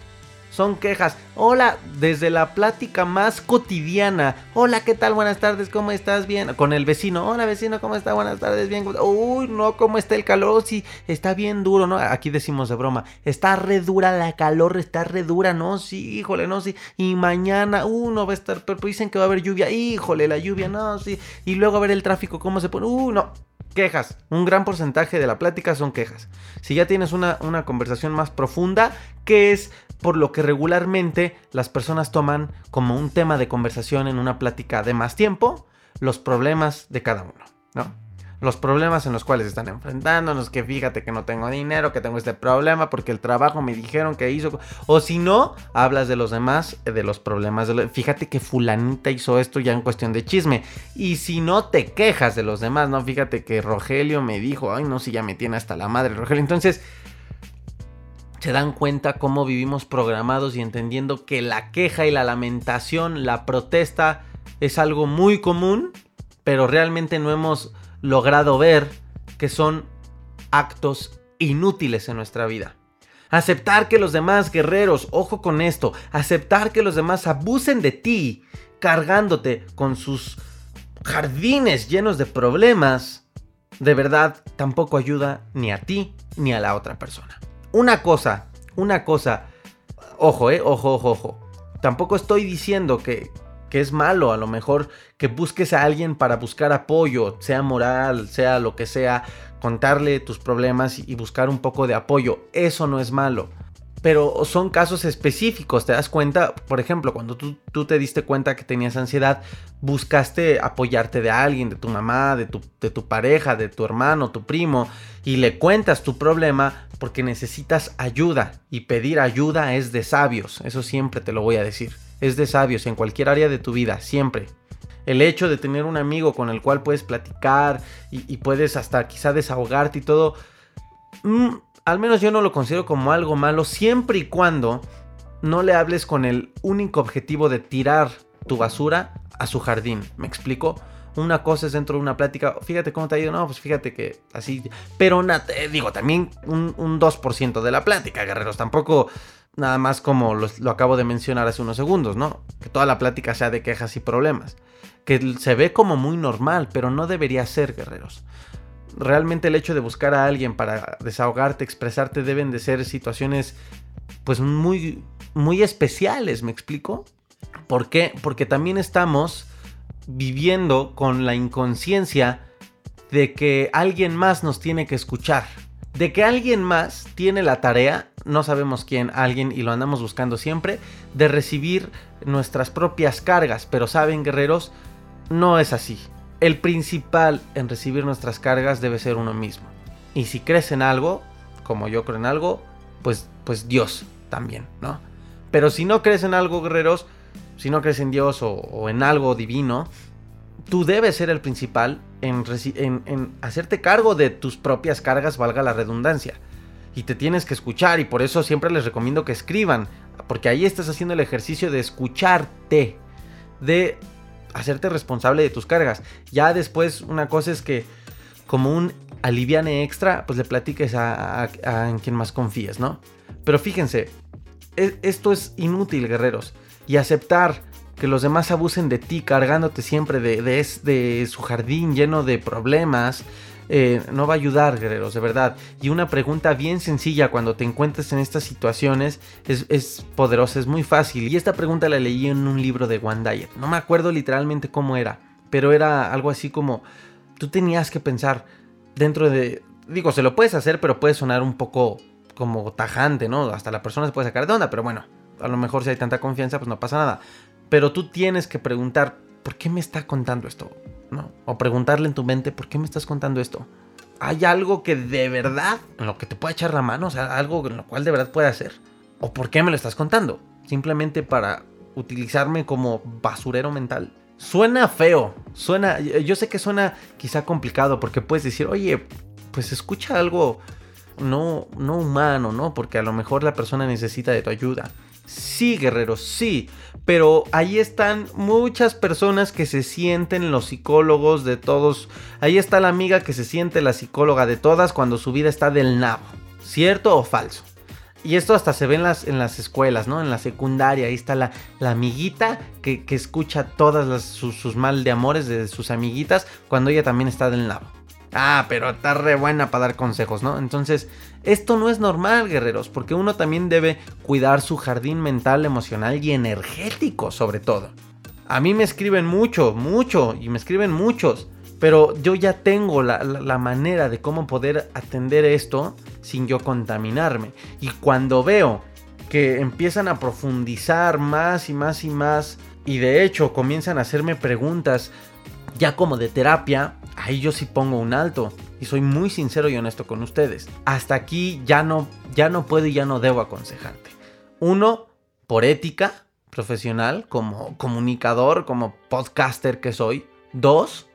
son quejas. Hola, desde la plática más cotidiana. Hola, ¿qué tal? Buenas tardes, ¿cómo estás? Bien. Con el vecino. Hola, vecino, ¿cómo está? Buenas tardes, bien. Uy, no, ¿cómo está el calor? Sí, está bien duro, ¿no? Aquí decimos de broma. Está re dura la calor, está re dura, ¿no? Sí, híjole, no, sí. Y mañana, uh, no va a estar, pero dicen que va a haber lluvia. Híjole, la lluvia, no, sí. Y luego a ver el tráfico, ¿cómo se pone? Uh, no quejas. Un gran porcentaje de la plática son quejas. Si ya tienes una, una, conversación más profunda, ¿qué es por lo que regularmente las personas toman como un tema de conversación en una plática de más tiempo los problemas de cada uno, ¿no? Los problemas en los cuales están enfrentándonos, que fíjate que no tengo dinero, que tengo este problema porque el trabajo me dijeron que hizo, o si no, hablas de los demás, de los problemas, de fíjate que fulanita hizo esto ya en cuestión de chisme, y si no te quejas de los demás, no, fíjate que Rogelio me dijo, ay no, si ya me tiene hasta la madre Rogelio, entonces se dan cuenta cómo vivimos programados y entendiendo que la queja y la lamentación, la protesta es algo muy común, pero realmente no hemos logrado ver que son actos inútiles en nuestra vida. Aceptar que los demás guerreros, ojo con esto, aceptar que los demás abusen de ti, cargándote con sus jardines llenos de problemas, de verdad tampoco ayuda ni a ti ni a la otra persona. Una cosa, una cosa. Ojo, eh, ojo, ojo, ojo. Tampoco estoy diciendo que, que es malo, a lo mejor que busques a alguien para buscar apoyo, sea moral, sea lo que sea, contarle tus problemas y buscar un poco de apoyo. Eso no es malo pero son casos específicos, ¿te das cuenta? Por ejemplo, cuando tú, te diste cuenta que tenías ansiedad, buscaste apoyarte de alguien, de tu mamá, de tu, de tu pareja, de tu hermano, tu primo, y le cuentas tu problema porque necesitas ayuda, y pedir ayuda es de sabios, eso siempre te lo voy a decir, es de sabios en cualquier área de tu vida, siempre. El hecho de tener un amigo con el cual puedes platicar y, puedes hasta quizá desahogarte y todo... Al menos yo no lo considero como algo malo siempre y cuando no le hables con el único objetivo de tirar tu basura a su jardín. ¿Me explico? Una cosa es dentro de una plática, fíjate cómo te ha ido, no, pues fíjate que así, pero digo, también un, 2% de la plática, guerreros, tampoco nada más como lo, acabo de mencionar hace unos segundos, ¿no? Que toda la plática sea de quejas y problemas, que se ve como muy normal, pero no debería ser, guerreros realmente el hecho de buscar a alguien para desahogarte, expresarte, deben de ser situaciones pues muy, muy especiales, ¿me explico? ¿Por qué? Porque también estamos viviendo con la inconsciencia de que alguien más nos tiene que escuchar. De que alguien más tiene la tarea, no sabemos quién, alguien, y lo andamos buscando siempre, de recibir nuestras propias cargas. Pero saben, guerreros, no es así el principal en recibir nuestras cargas debe ser uno mismo. Y si crees en algo, como yo creo en algo, pues, pues Dios también, ¿no? Pero si no crees en algo, guerreros, si no crees en Dios o, en algo divino, tú debes ser el principal en, en, hacerte cargo de tus propias cargas, valga la redundancia. Y te tienes que escuchar y por eso siempre les recomiendo que escriban, porque ahí estás haciendo el ejercicio de escucharte, de hacerte responsable de tus cargas. Ya después una cosa es que como un aliviane extra, pues le platiques a, en quien más confíes, ¿no? Pero fíjense, e, esto es inútil, guerreros. Y aceptar que los demás abusen de ti cargándote siempre de su jardín lleno de problemas, eh, no va a ayudar, guerreros, de verdad. Y una pregunta bien sencilla cuando te encuentres en estas situaciones es, poderosa, es muy fácil. Y esta pregunta la leí en un libro de One. No me acuerdo literalmente cómo era, pero era algo así como, tú tenías que pensar dentro de... Digo, se lo puedes hacer, pero puede sonar un poco como tajante, ¿no? Hasta la persona se puede sacar de onda, pero bueno, a lo mejor si hay tanta confianza, pues no pasa nada. Pero tú tienes que preguntar, ¿por qué me está contando esto? ¿No? O preguntarle en tu mente, ¿por qué me estás contando esto? ¿Hay algo que de verdad, en lo que te pueda echar la mano? O sea, algo en lo cual de verdad puede hacer. ¿O por qué me lo estás contando? Simplemente para utilizarme como basurero mental. Suena feo, suena, yo sé que suena quizá complicado porque puedes decir, oye, pues escucha algo no, no humano, ¿no? Porque a lo mejor la persona necesita de tu ayuda. Sí, guerreros, sí. Pero ahí están muchas personas que se sienten los psicólogos de todos. Ahí está la amiga que se siente la psicóloga de todas cuando su vida está del nabo. ¿Cierto o falso? Y esto hasta se ve en las, en las escuelas, ¿no? En la secundaria, ahí está la, la amiguita que, escucha todas sus, sus, mal de amores de sus amiguitas cuando ella también está del nabo. Ah, pero está re buena para dar consejos, ¿no? Entonces, esto no es normal, guerreros, porque uno también debe cuidar su jardín mental, emocional y energético, sobre todo. A mí me escriben mucho, mucho, y me escriben muchos, pero yo ya tengo la, la manera de cómo poder atender esto sin yo contaminarme. Y cuando veo que empiezan a profundizar más y más y más, y de hecho comienzan a hacerme preguntas ya como de terapia, ahí yo sí pongo un alto. Y soy muy sincero y honesto con ustedes. Hasta aquí ya no, ya no puedo y ya no debo aconsejarte. Uno, por ética profesional, como comunicador, como podcaster que soy. Dos,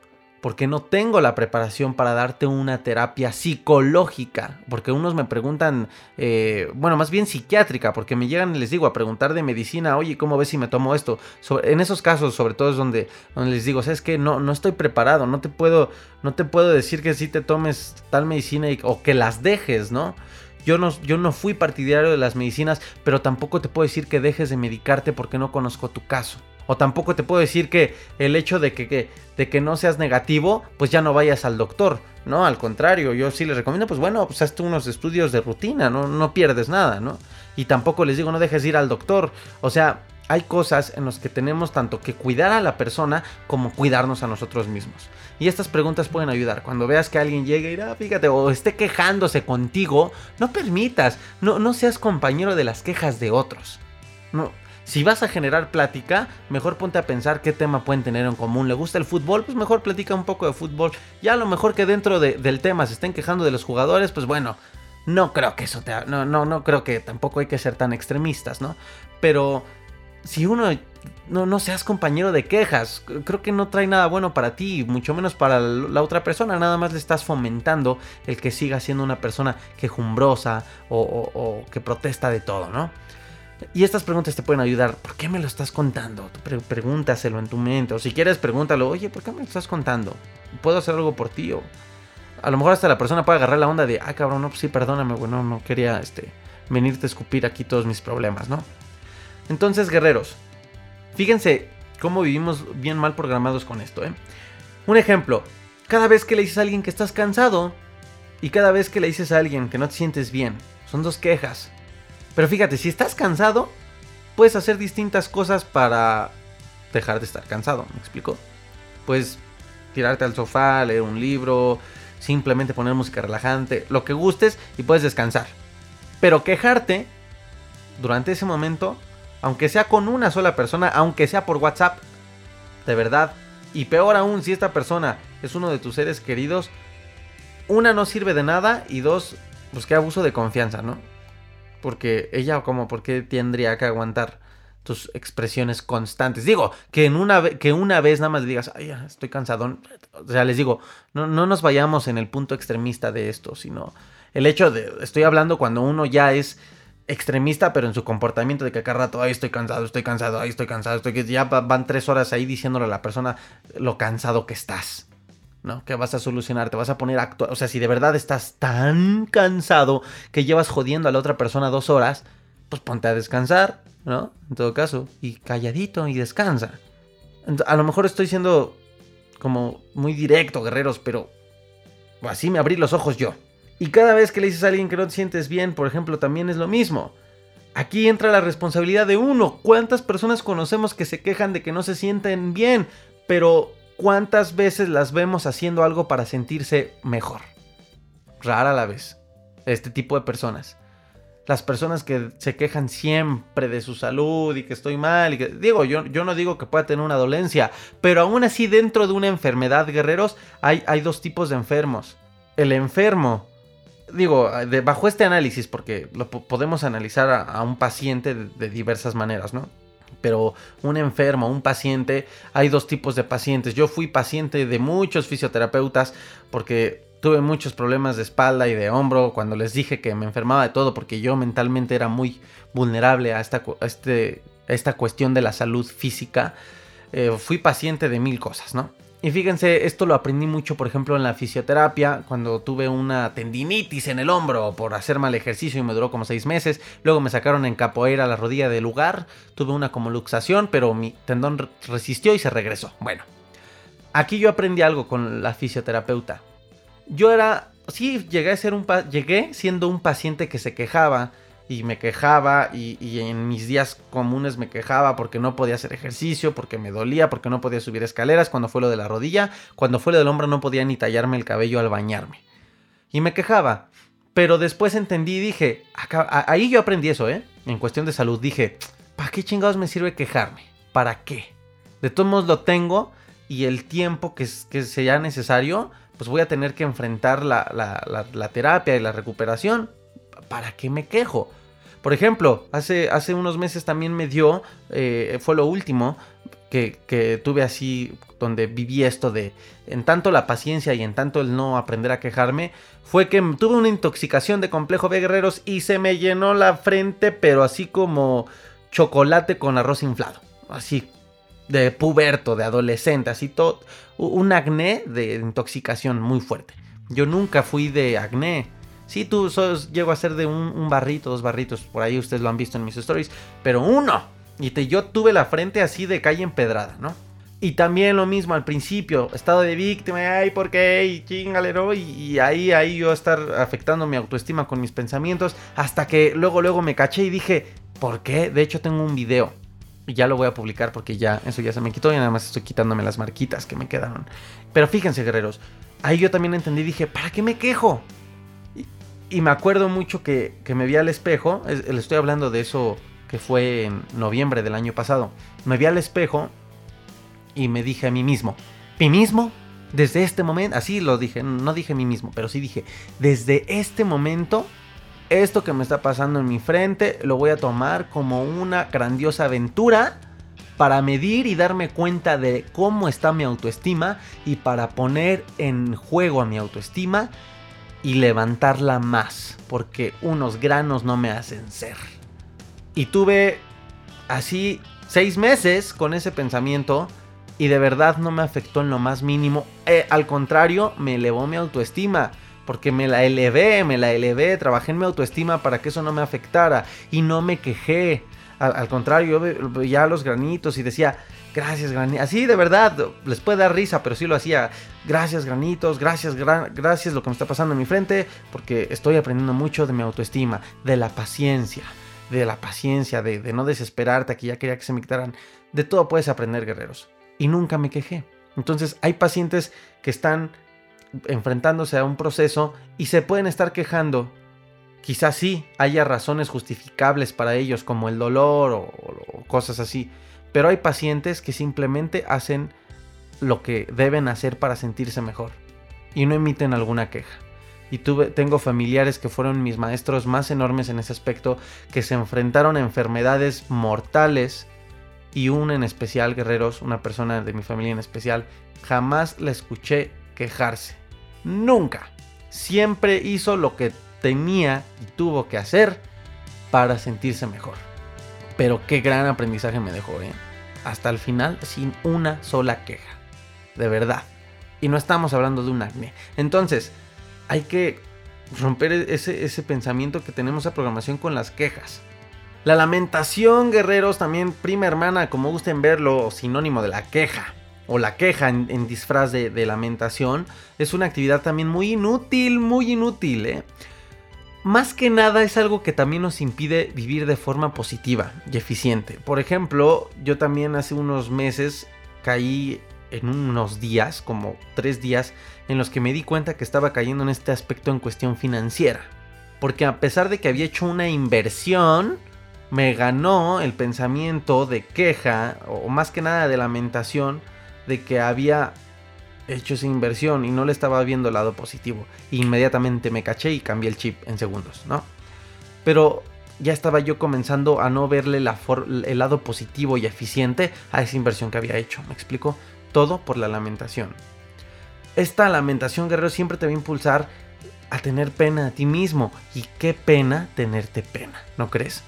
porque no tengo la preparación para darte una terapia psicológica, porque unos me preguntan, eh, bueno, más bien psiquiátrica, porque me llegan, les digo, a preguntar de medicina, oye, ¿cómo ves si me tomo esto? en esos casos, sobre todo es donde, les digo, sabes que no, no estoy preparado, no te puedo, no te puedo decir que si te tomes tal medicina o que las dejes, ¿no? Yo no, yo no fui partidario de las medicinas, pero tampoco te puedo decir que dejes de medicarte porque no conozco tu caso. O tampoco te puedo decir que el hecho de que, de que no seas negativo, pues ya no vayas al doctor. No, al contrario, yo sí les recomiendo, pues bueno, pues hazte unos estudios de rutina, no, no pierdes nada, ¿no? Y tampoco les digo, no dejes ir al doctor. O sea, hay cosas en las que tenemos tanto que cuidar a la persona como cuidarnos a nosotros mismos. Y estas preguntas pueden ayudar. Cuando veas que alguien llegue y dirá, fíjate, o esté quejándose contigo, no permitas, no, no seas compañero de las quejas de otros. No, si vas a generar plática, mejor ponte a pensar qué tema pueden tener en común. ¿Le gusta el fútbol? Pues mejor platica un poco de fútbol. Ya a lo mejor que dentro del tema se estén quejando de los jugadores, pues bueno, no creo que eso te... No, no, no creo que tampoco hay que ser tan extremistas, ¿no? Pero si uno... No, no seas compañero de quejas. Creo que no trae nada bueno para ti, mucho menos para la otra persona. Nada más le estás fomentando el que siga siendo una persona quejumbrosa o que protesta de todo, ¿no? Y estas preguntas te pueden ayudar. ¿Por qué me lo estás contando? pregúntaselo en tu mente. O si quieres, pregúntalo. Oye, ¿por qué me lo estás contando? ¿Puedo hacer algo por ti? O a lo mejor hasta la persona puede agarrar la onda de, ah, cabrón, no, pues sí, perdóname, bueno, no quería este, venirte a escupir aquí todos mis problemas, ¿no? Entonces, guerreros, fíjense cómo vivimos bien mal programados con esto, ¿eh? Un ejemplo, cada vez que le dices a alguien que estás cansado y cada vez que le dices a alguien que no te sientes bien, son dos quejas. Pero fíjate, si estás cansado, puedes hacer distintas cosas para dejar de estar cansado, ¿me explico? Puedes tirarte al sofá, leer un libro, simplemente poner música relajante, lo que gustes y puedes descansar. Pero quejarte durante ese momento, aunque sea con una sola persona, aunque sea por WhatsApp, de verdad, y peor aún si esta persona es uno de tus seres queridos, una no sirve de nada y dos, pues qué abuso de confianza, ¿no? Porque ella como porque tendría que aguantar tus expresiones constantes. Digo, que en una que una vez nada más le digas, ay, estoy cansado. O sea, les digo, no, no nos vayamos en el punto extremista de esto, sino el hecho de, estoy hablando cuando uno ya es extremista, pero en su comportamiento de que cada rato, ay, estoy cansado, estoy cansado, ay, estoy cansado, estoy ya van tres horas ahí diciéndole a la persona lo cansado que estás. ¿No? Que vas a solucionar, te vas a poner a actuar. O sea, si de verdad estás tan cansado que llevas jodiendo a la otra persona dos horas, pues ponte a descansar, ¿no? En todo caso, y calladito y descansa. A lo mejor estoy siendo como muy directo, guerreros, pero así me abrí los ojos yo. Y cada vez que le dices a alguien que no te sientes bien, por ejemplo, también es lo mismo. Aquí entra la responsabilidad de uno. ¿Cuántas personas conocemos que se quejan de que no se sienten bien? Pero ¿Cuántas veces las vemos haciendo algo para sentirse mejor? Rara la vez. Este tipo de personas. Las personas que se quejan siempre de su salud y que estoy mal. Y que, digo, yo, yo no digo que pueda tener una dolencia, pero aún así dentro de una enfermedad, guerreros, hay, hay dos tipos de enfermos. El enfermo digo, bajo este análisis, porque lo podemos analizar a, un paciente de, diversas maneras, ¿no? Pero un enfermo, un paciente, hay dos tipos de pacientes. Yo fui paciente de muchos fisioterapeutas porque Tuve muchos problemas de espalda y de hombro cuando les dije que me enfermaba de todo porque yo mentalmente era muy vulnerable a esta, este, esta cuestión de la salud física. Eh, fui paciente de mil cosas, ¿no? Y fíjense, esto lo aprendí mucho, por ejemplo, en la fisioterapia, cuando tuve una tendinitis en el hombro por hacer mal ejercicio y me duró como seis meses. Luego me sacaron en capoeira la rodilla del lugar, tuve una como luxación, pero mi tendón resistió y se regresó. Bueno, aquí yo aprendí algo con la fisioterapeuta. Yo era, sí, llegué a ser un, llegué siendo un paciente que se quejaba y me quejaba y, en mis días comunes me quejaba porque no podía hacer ejercicio, porque me dolía, porque no podía subir escaleras, cuando fue lo de la rodilla, cuando fue lo del hombro no podía ni tallarme el cabello al bañarme. Y me quejaba. Pero después entendí y dije, ahí yo aprendí eso, ¿eh? En cuestión de salud, dije, ¿para qué chingados me sirve quejarme? ¿Para qué? De todos modos lo tengo y el tiempo que, que sea necesario, pues voy a tener que enfrentar la, la terapia y la recuperación ¿para qué me quejo? Por ejemplo, hace, hace unos meses también me dio, eh, fue lo último que, tuve así, donde viví esto de, en tanto la paciencia y en tanto el no aprender a quejarme, fue que tuve una intoxicación de complejo B guerreros y se me llenó la frente, pero así como chocolate con arroz inflado, así de puberto, de adolescente, así todo, un acné de intoxicación muy fuerte. Yo nunca fui de acné, Sí, tú sos, llego a ser de un, barrito, dos barritos, por ahí ustedes lo han visto en mis stories, pero uno. Y te, yo tuve la frente así de calle empedrada, ¿no? Y también lo mismo al principio, estado de víctima, ay, ¿por qué? Y chingalero, y, y, ahí, ahí yo estar afectando mi autoestima con mis pensamientos, hasta que luego, luego me caché y dije, ¿por qué? De hecho tengo un video, y ya lo voy a publicar porque ya, eso ya se me quitó y nada más estoy quitándome las marquitas que me quedaron. Pero fíjense, guerreros, ahí yo también entendí, dije, ¿para qué me quejo? Y me acuerdo mucho que, me vi al espejo, le estoy hablando de eso que fue en noviembre del año pasado. Me vi al espejo y me dije a mí mismo, mí mismo, desde este momento, así lo dije, no dije mí mismo, pero sí dije, desde este momento, esto que me está pasando en mi frente lo voy a tomar como una grandiosa aventura para medir y darme cuenta de cómo está mi autoestima y para poner en juego a mi autoestima y levantarla más, porque unos granos no me hacen ser. Y tuve así seis meses con ese pensamiento y de verdad no me afectó en lo más mínimo. Eh, al contrario, me elevó mi autoestima. Porque me la elevé, me la elevé, trabajé en mi autoestima para que eso no me afectara. Y no me quejé. Al, contrario, yo veía los granitos y decía, gracias granitos. Así de verdad, les puede dar risa, pero sí lo hacía. Gracias granitos, gracias, gracias lo que me está pasando en mi frente, porque estoy aprendiendo mucho de mi autoestima, de la paciencia, de la paciencia, de, no desesperarte, que ya quería que se me quitaran. De todo puedes aprender, guerreros. Y nunca me quejé. Entonces hay pacientes que están enfrentándose a un proceso y se pueden estar quejando Quizás sí haya razones justificables para ellos como el dolor o, cosas así, pero hay pacientes que simplemente hacen lo que deben hacer para sentirse mejor y no emiten alguna queja. Y tengo familiares que fueron mis maestros más enormes en ese aspecto, que se enfrentaron a enfermedades mortales y una en especial, guerreros, una persona de mi familia en especial, jamás la escuché quejarse. Nunca. Siempre hizo lo que tenía y tuvo que hacer para sentirse mejor. Pero qué gran aprendizaje me dejó, ¿eh? Hasta el final sin una sola queja. De verdad. Y no estamos hablando de un acné. Entonces, hay que romper ese, ese pensamiento que tenemos a programación con las quejas. La lamentación, guerreros, también prima hermana, como gusten verlo, sinónimo de la queja o la queja en, disfraz de, de, lamentación, es una actividad también muy inútil, muy inútil, ¿eh? Más que nada es algo que también nos impide vivir de forma positiva y eficiente. Por ejemplo, yo también hace unos meses caí en unos días, como tres días, en los que me di cuenta que estaba cayendo en este aspecto en cuestión financiera. Porque a pesar de que había hecho una inversión, me ganó el pensamiento de queja, o más que nada de lamentación, de que había hecho esa inversión y no le estaba viendo el lado positivo. Inmediatamente me caché y cambié el chip en segundos, ¿no? Pero ya estaba yo comenzando a no verle el lado positivo y eficiente a esa inversión que había hecho. ¿Me explico? Todo por la lamentación. esta lamentación, guerrero, siempre te va a impulsar a tener pena a ti mismo. Y qué pena tenerte pena, ¿no crees?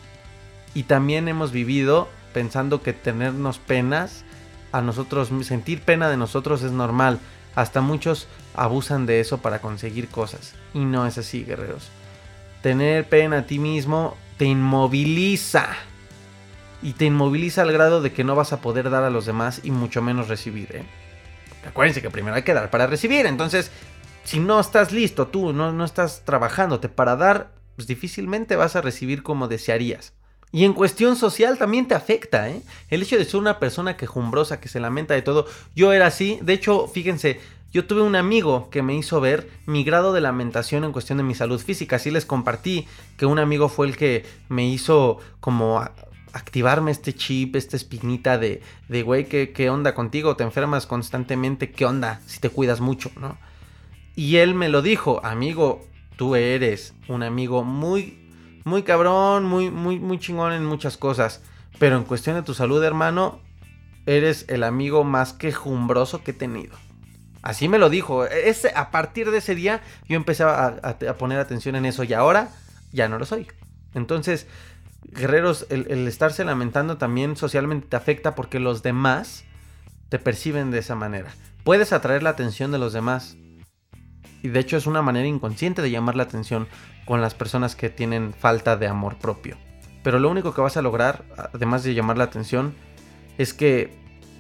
Y también hemos vivido pensando que tenernos penas a nosotros, sentir pena de nosotros es normal. Hasta muchos abusan de eso para conseguir cosas. Y no es así, guerreros. Tener pena a ti mismo te inmoviliza. Y te inmoviliza al grado de que no vas a poder dar a los demás y mucho menos recibir. ¿eh? Acuérdense que primero hay que dar para recibir. Entonces, si no estás listo, tú no, no estás trabajándote para dar, pues difícilmente vas a recibir como desearías. Y en cuestión social también te afecta, ¿eh? El hecho de ser una persona quejumbrosa, que se lamenta de todo. Yo era así. De hecho, fíjense, yo tuve un amigo que me hizo ver mi grado de lamentación en cuestión de mi salud física. Así les compartí que un amigo fue el que me hizo como activarme este chip, esta espinita de, de güey, ¿qué, ¿qué onda contigo? ¿Te enfermas constantemente? ¿Qué onda si te cuidas mucho, no? Y él me lo dijo, amigo, tú eres un amigo muy muy cabrón, muy, muy, muy chingón en muchas cosas. Pero en cuestión de tu salud, hermano, eres el amigo más quejumbroso que he tenido. Así me lo dijo. Ese, a partir de ese día yo empecé a, poner atención en eso y ahora ya no lo soy. Entonces, guerreros, el, estarse lamentando también socialmente te afecta porque los demás te perciben de esa manera. Puedes atraer la atención de los demás. Y de hecho es una manera inconsciente de llamar la atención con las personas que tienen falta de amor propio. Pero lo único que vas a lograr, además de llamar la atención, es que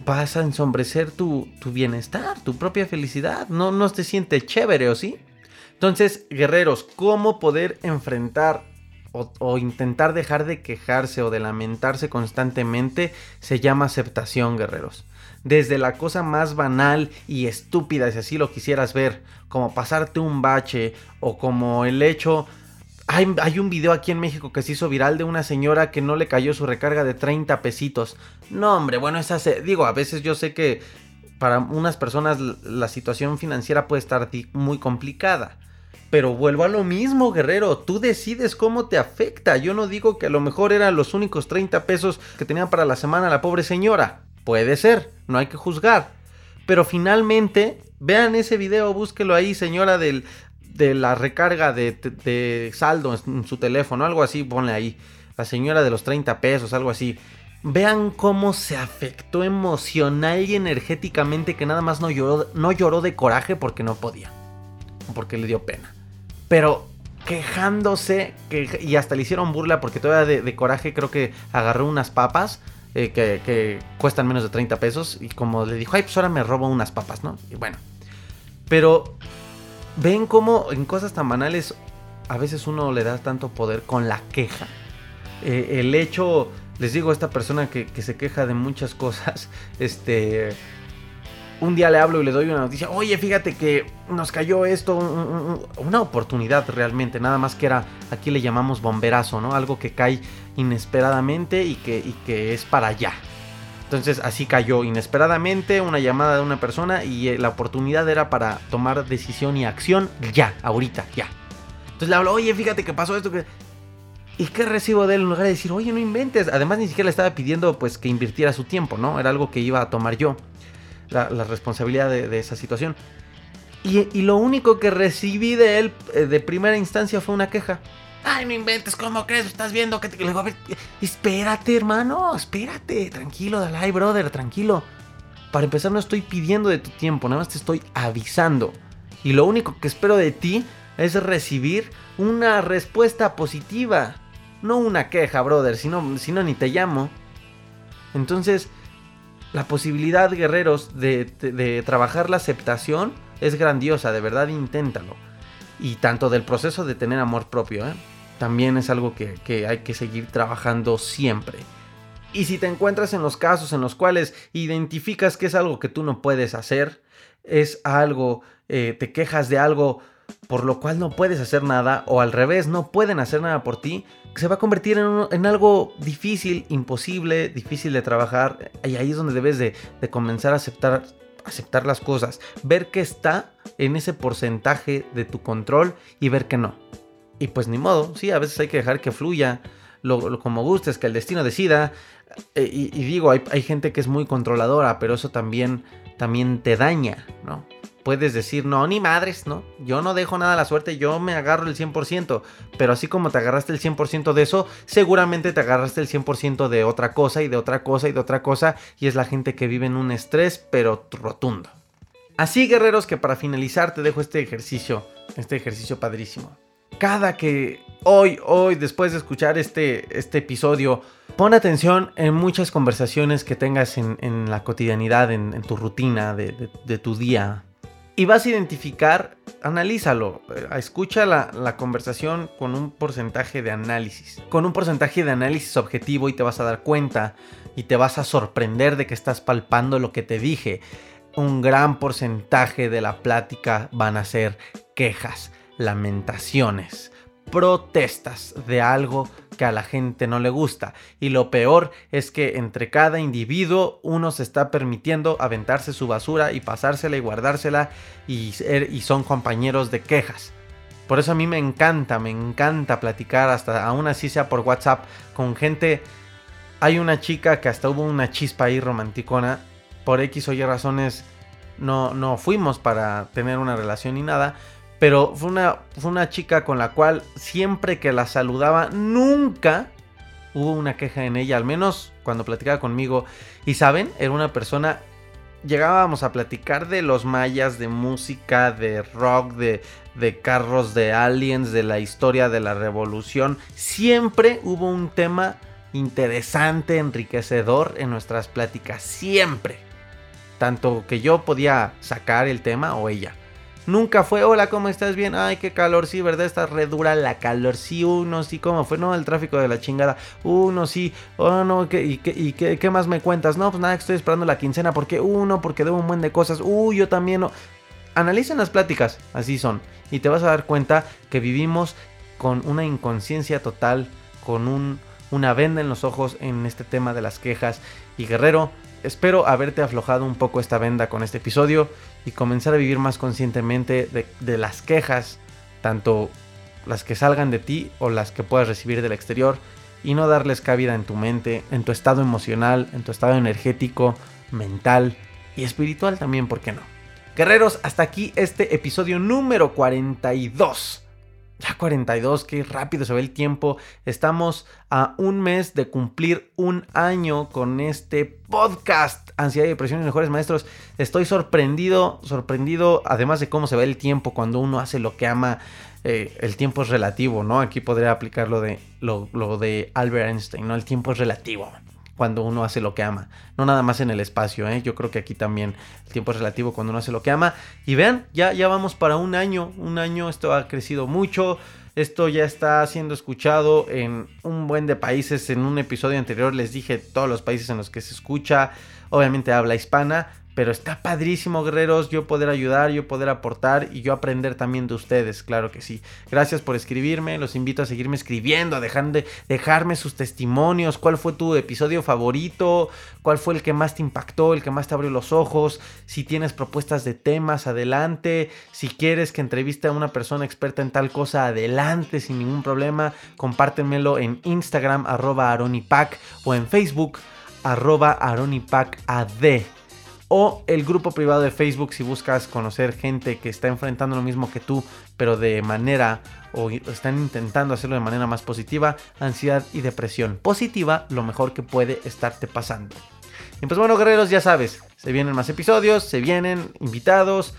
vas a ensombrecer tu, bienestar, tu propia felicidad. No, no te siente chévere, ¿o sí? Entonces, guerreros, ¿cómo poder enfrentar o, intentar dejar de quejarse o de lamentarse constantemente? Se llama aceptación, guerreros. Desde la cosa más banal y estúpida, si así lo quisieras ver, como pasarte un bache o como el hecho hay, un video aquí en México que se hizo viral de una señora que no le cayó su recarga de 30 pesitos. No, hombre, bueno, esa se, digo, a veces yo sé que para unas personas la situación financiera puede estar muy complicada. Pero vuelvo a lo mismo, guerrero. Tú decides cómo te afecta. Yo no digo que a lo mejor eran los únicos 30 pesos que tenía para la semana la pobre señora. Puede ser, no hay que juzgar. Pero finalmente, vean ese video, búsquelo ahí, señora del, de la recarga de, saldo en su teléfono, algo así, ponle ahí. La señora de los 30 pesos, algo así. Vean cómo se afectó emocional y energéticamente que nada más no lloró, no lloró de coraje porque no podía. Porque le dio pena. Pero quejándose que, y hasta le hicieron burla porque todavía de, coraje creo que agarró unas papas eh, que, que, cuestan menos de 30 pesos y como le dijo, ay, pues ahora me robo unas papas, ¿no? Y bueno. Pero ven cómo en cosas tan banales a veces uno le da tanto poder con la queja. Eh, el hecho, les digo, esta persona que, se queja de muchas cosas, este, un día le hablo y le doy una noticia, oye, fíjate que nos cayó esto, una oportunidad realmente, nada más que era, aquí le llamamos bomberazo, ¿no? Algo que cae inesperadamente y que, es para allá. Entonces así cayó inesperadamente una llamada de una persona y eh, la oportunidad era para tomar decisión y acción ya, ahorita, ya. Entonces le hablo, oye, fíjate que pasó esto. ¿Y qué recibo de él en lugar de decir, oye, no inventes? Además ni siquiera le estaba pidiendo pues que invirtiera su tiempo, ¿no? Era algo que iba a tomar yo, la, responsabilidad de, esa situación. Y, lo único que recibí de él eh, de primera instancia fue una queja. Ay, no inventes, ¿cómo crees? Estás viendo que. Le a ver, espérate, hermano, espérate. Tranquilo, Dalai, brother, tranquilo. Para empezar, no estoy pidiendo de tu tiempo, nada más te estoy avisando. Y lo único que espero de ti es recibir una respuesta positiva. No una queja, brother, si no, si no ni te llamo. Entonces, la posibilidad, guerreros, de, trabajar la aceptación es grandiosa, de verdad, inténtalo y tanto del proceso de tener amor propio, ¿eh? también es algo que, hay que seguir trabajando siempre. Y si te encuentras en los casos en los cuales identificas que es algo que tú no puedes hacer, es algo, eh, te quejas de algo por lo cual no puedes hacer nada, o al revés, no pueden hacer nada por ti, se va a convertir en, algo difícil, imposible, difícil de trabajar, y ahí es donde debes de, de comenzar a aceptar aceptar las cosas, ver que está en ese porcentaje de tu control y ver que no. Y pues ni modo, sí, a veces hay que dejar que fluya lo, como gustes, que el destino decida. Eh, y, digo, hay, hay, gente que es muy controladora, pero eso también, también te daña, ¿no? Puedes decir, no, ni madres, ¿no? Yo no dejo nada a la suerte, yo me agarro el 100%. Pero así como te agarraste el 100% de eso, seguramente te agarraste el 100% de otra cosa y de otra cosa y de otra cosa. Y es la gente que vive en un estrés, pero rotundo. Así, guerreros, que para finalizar te dejo este ejercicio, este ejercicio padrísimo. Cada que hoy, hoy, después de escuchar este, este episodio, pon atención en muchas conversaciones que tengas en, la cotidianidad, en, tu rutina de, de tu día, y vas a identificar, analízalo, eh, escucha la, la, conversación con un porcentaje de análisis, con un porcentaje de análisis objetivo y te vas a dar cuenta y te vas a sorprender de que estás palpando lo que te dije. Un gran porcentaje de la plática van a ser quejas, lamentaciones, protestas de algo que a la gente no le gusta. Y lo peor es que entre cada individuo uno se está permitiendo aventarse su basura y pasársela y guardársela y, son compañeros de quejas. Por eso a mí me encanta, me encanta platicar hasta aún así sea por WhatsApp con gente. Hay una chica que hasta hubo una chispa ahí romanticona. Por X o Y razones no, no fuimos para tener una relación ni nada pero fue una, fue una chica con la cual siempre que la saludaba, nunca hubo una queja en ella, al menos cuando platicaba conmigo. Y saben, era una persona llegábamos a platicar de los mayas, de música, de rock, de, de, carros, de aliens, de la historia de la revolución. Siempre hubo un tema interesante, enriquecedor en nuestras pláticas. Siempre. Tanto que yo podía sacar el tema o ella. Nunca fue, hola, ¿cómo estás? Bien, ay, qué calor, sí, ¿verdad? Está re dura la calor, sí, uno, sí, ¿cómo fue? No, el tráfico de la chingada, uno, sí, oh, no, ¿qué, y, qué, más me cuentas? No, pues nada, estoy esperando la quincena, ¿por qué? Uno, porque debo un buen de cosas, uy, yo también, no. Analicen las pláticas, así son, y te vas a dar cuenta que vivimos con una inconsciencia total, con un, una venda en los ojos en este tema de las quejas. Y guerrero, espero haberte aflojado un poco esta venda con este episodio y comenzar a vivir más conscientemente de, las quejas, tanto las que salgan de ti o las que puedas recibir del exterior, y no darles cabida en tu mente, en tu estado emocional, en tu estado energético, mental y espiritual también, ¿por qué no? Guerreros, hasta aquí este episodio número 42 ya 42, qué rápido se ve el tiempo. Estamos a un mes de cumplir un año con este podcast. Ansiedad y depresión y mejores maestros. Estoy sorprendido, sorprendido, además de cómo se ve el tiempo cuando uno hace lo que ama. Eh, el tiempo es relativo, ¿no? Aquí podría aplicar lo de, lo, lo de Albert Einstein, ¿no? El tiempo es relativo cuando uno hace lo que ama. No nada más en el espacio, ¿eh? yo creo que aquí también el tiempo es relativo cuando uno hace lo que ama. Y vean, ya, ya vamos para un año, un año, esto ha crecido mucho. Esto ya está siendo escuchado en un buen de países. En un episodio anterior les dije todos los países en los que se escucha. Obviamente habla hispana, pero está padrísimo, guerreros, yo poder ayudar, yo poder aportar y yo aprender también de ustedes, claro que sí. Gracias por escribirme, los invito a seguirme escribiendo, a dejar de, dejarme sus testimonios, cuál fue tu episodio favorito, cuál fue el que más te impactó, el que más te abrió los ojos, si tienes propuestas de temas, adelante, si quieres que entreviste a una persona experta en tal cosa, adelante, sin ningún problema, compártenmelo en Instagram, arroba aronipac, o en Facebook, arroba aronipacad o el grupo privado de Facebook si buscas conocer gente que está enfrentando lo mismo que tú, pero de manera o están intentando hacerlo de manera más positiva, ansiedad y depresión. Positiva, lo mejor que puede estarte pasando. Y pues bueno, guerreros, ya sabes, se vienen más episodios, se vienen invitados.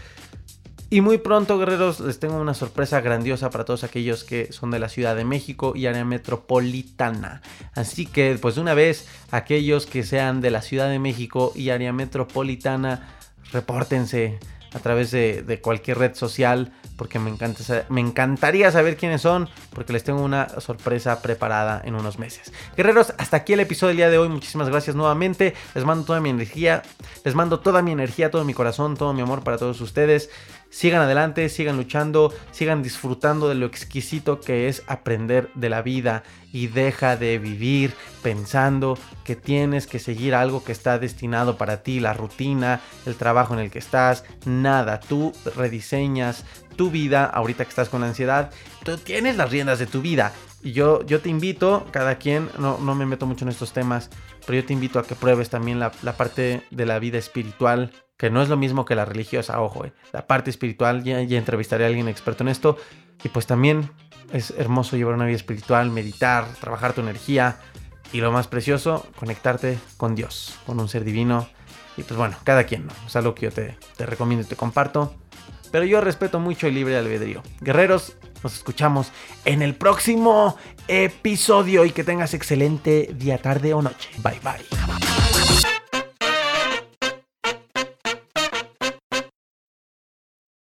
Y muy pronto, guerreros, les tengo una sorpresa grandiosa para todos aquellos que son de la Ciudad de México y área metropolitana. Así que, pues de una vez, aquellos que sean de la Ciudad de México y área metropolitana, repórtense a través de, cualquier red social porque me, encanta, me encantaría saber quiénes son porque les tengo una sorpresa preparada en unos meses. Guerreros, hasta aquí el episodio del día de hoy. Muchísimas gracias nuevamente. Les mando toda mi energía, les mando toda mi energía, todo mi corazón, todo mi amor para todos ustedes. Sigan adelante, sigan luchando, sigan disfrutando de lo exquisito que es aprender de la vida. Y deja de vivir pensando que tienes que seguir algo que está destinado para ti, la rutina, el trabajo en el que estás, nada, tú rediseñas tu vida ahorita que estás con ansiedad, tú tienes las riendas de tu vida. Y yo, yo te invito, cada quien, no, no me meto mucho en estos temas, pero yo te invito a que pruebes también la, la parte de la vida espiritual, que no es lo mismo que la religiosa, ojo, eh. la parte espiritual, ya, ya entrevistaré a alguien experto en esto, y pues también es hermoso llevar una vida espiritual, meditar, trabajar tu energía, y lo más precioso, conectarte con Dios, con un ser divino, y pues bueno, cada quien, ¿no? Es algo que yo te, te recomiendo y te comparto. Pero yo respeto mucho el libre albedrío. Guerreros, nos escuchamos en el próximo episodio y que tengas excelente día, tarde o noche. Bye bye.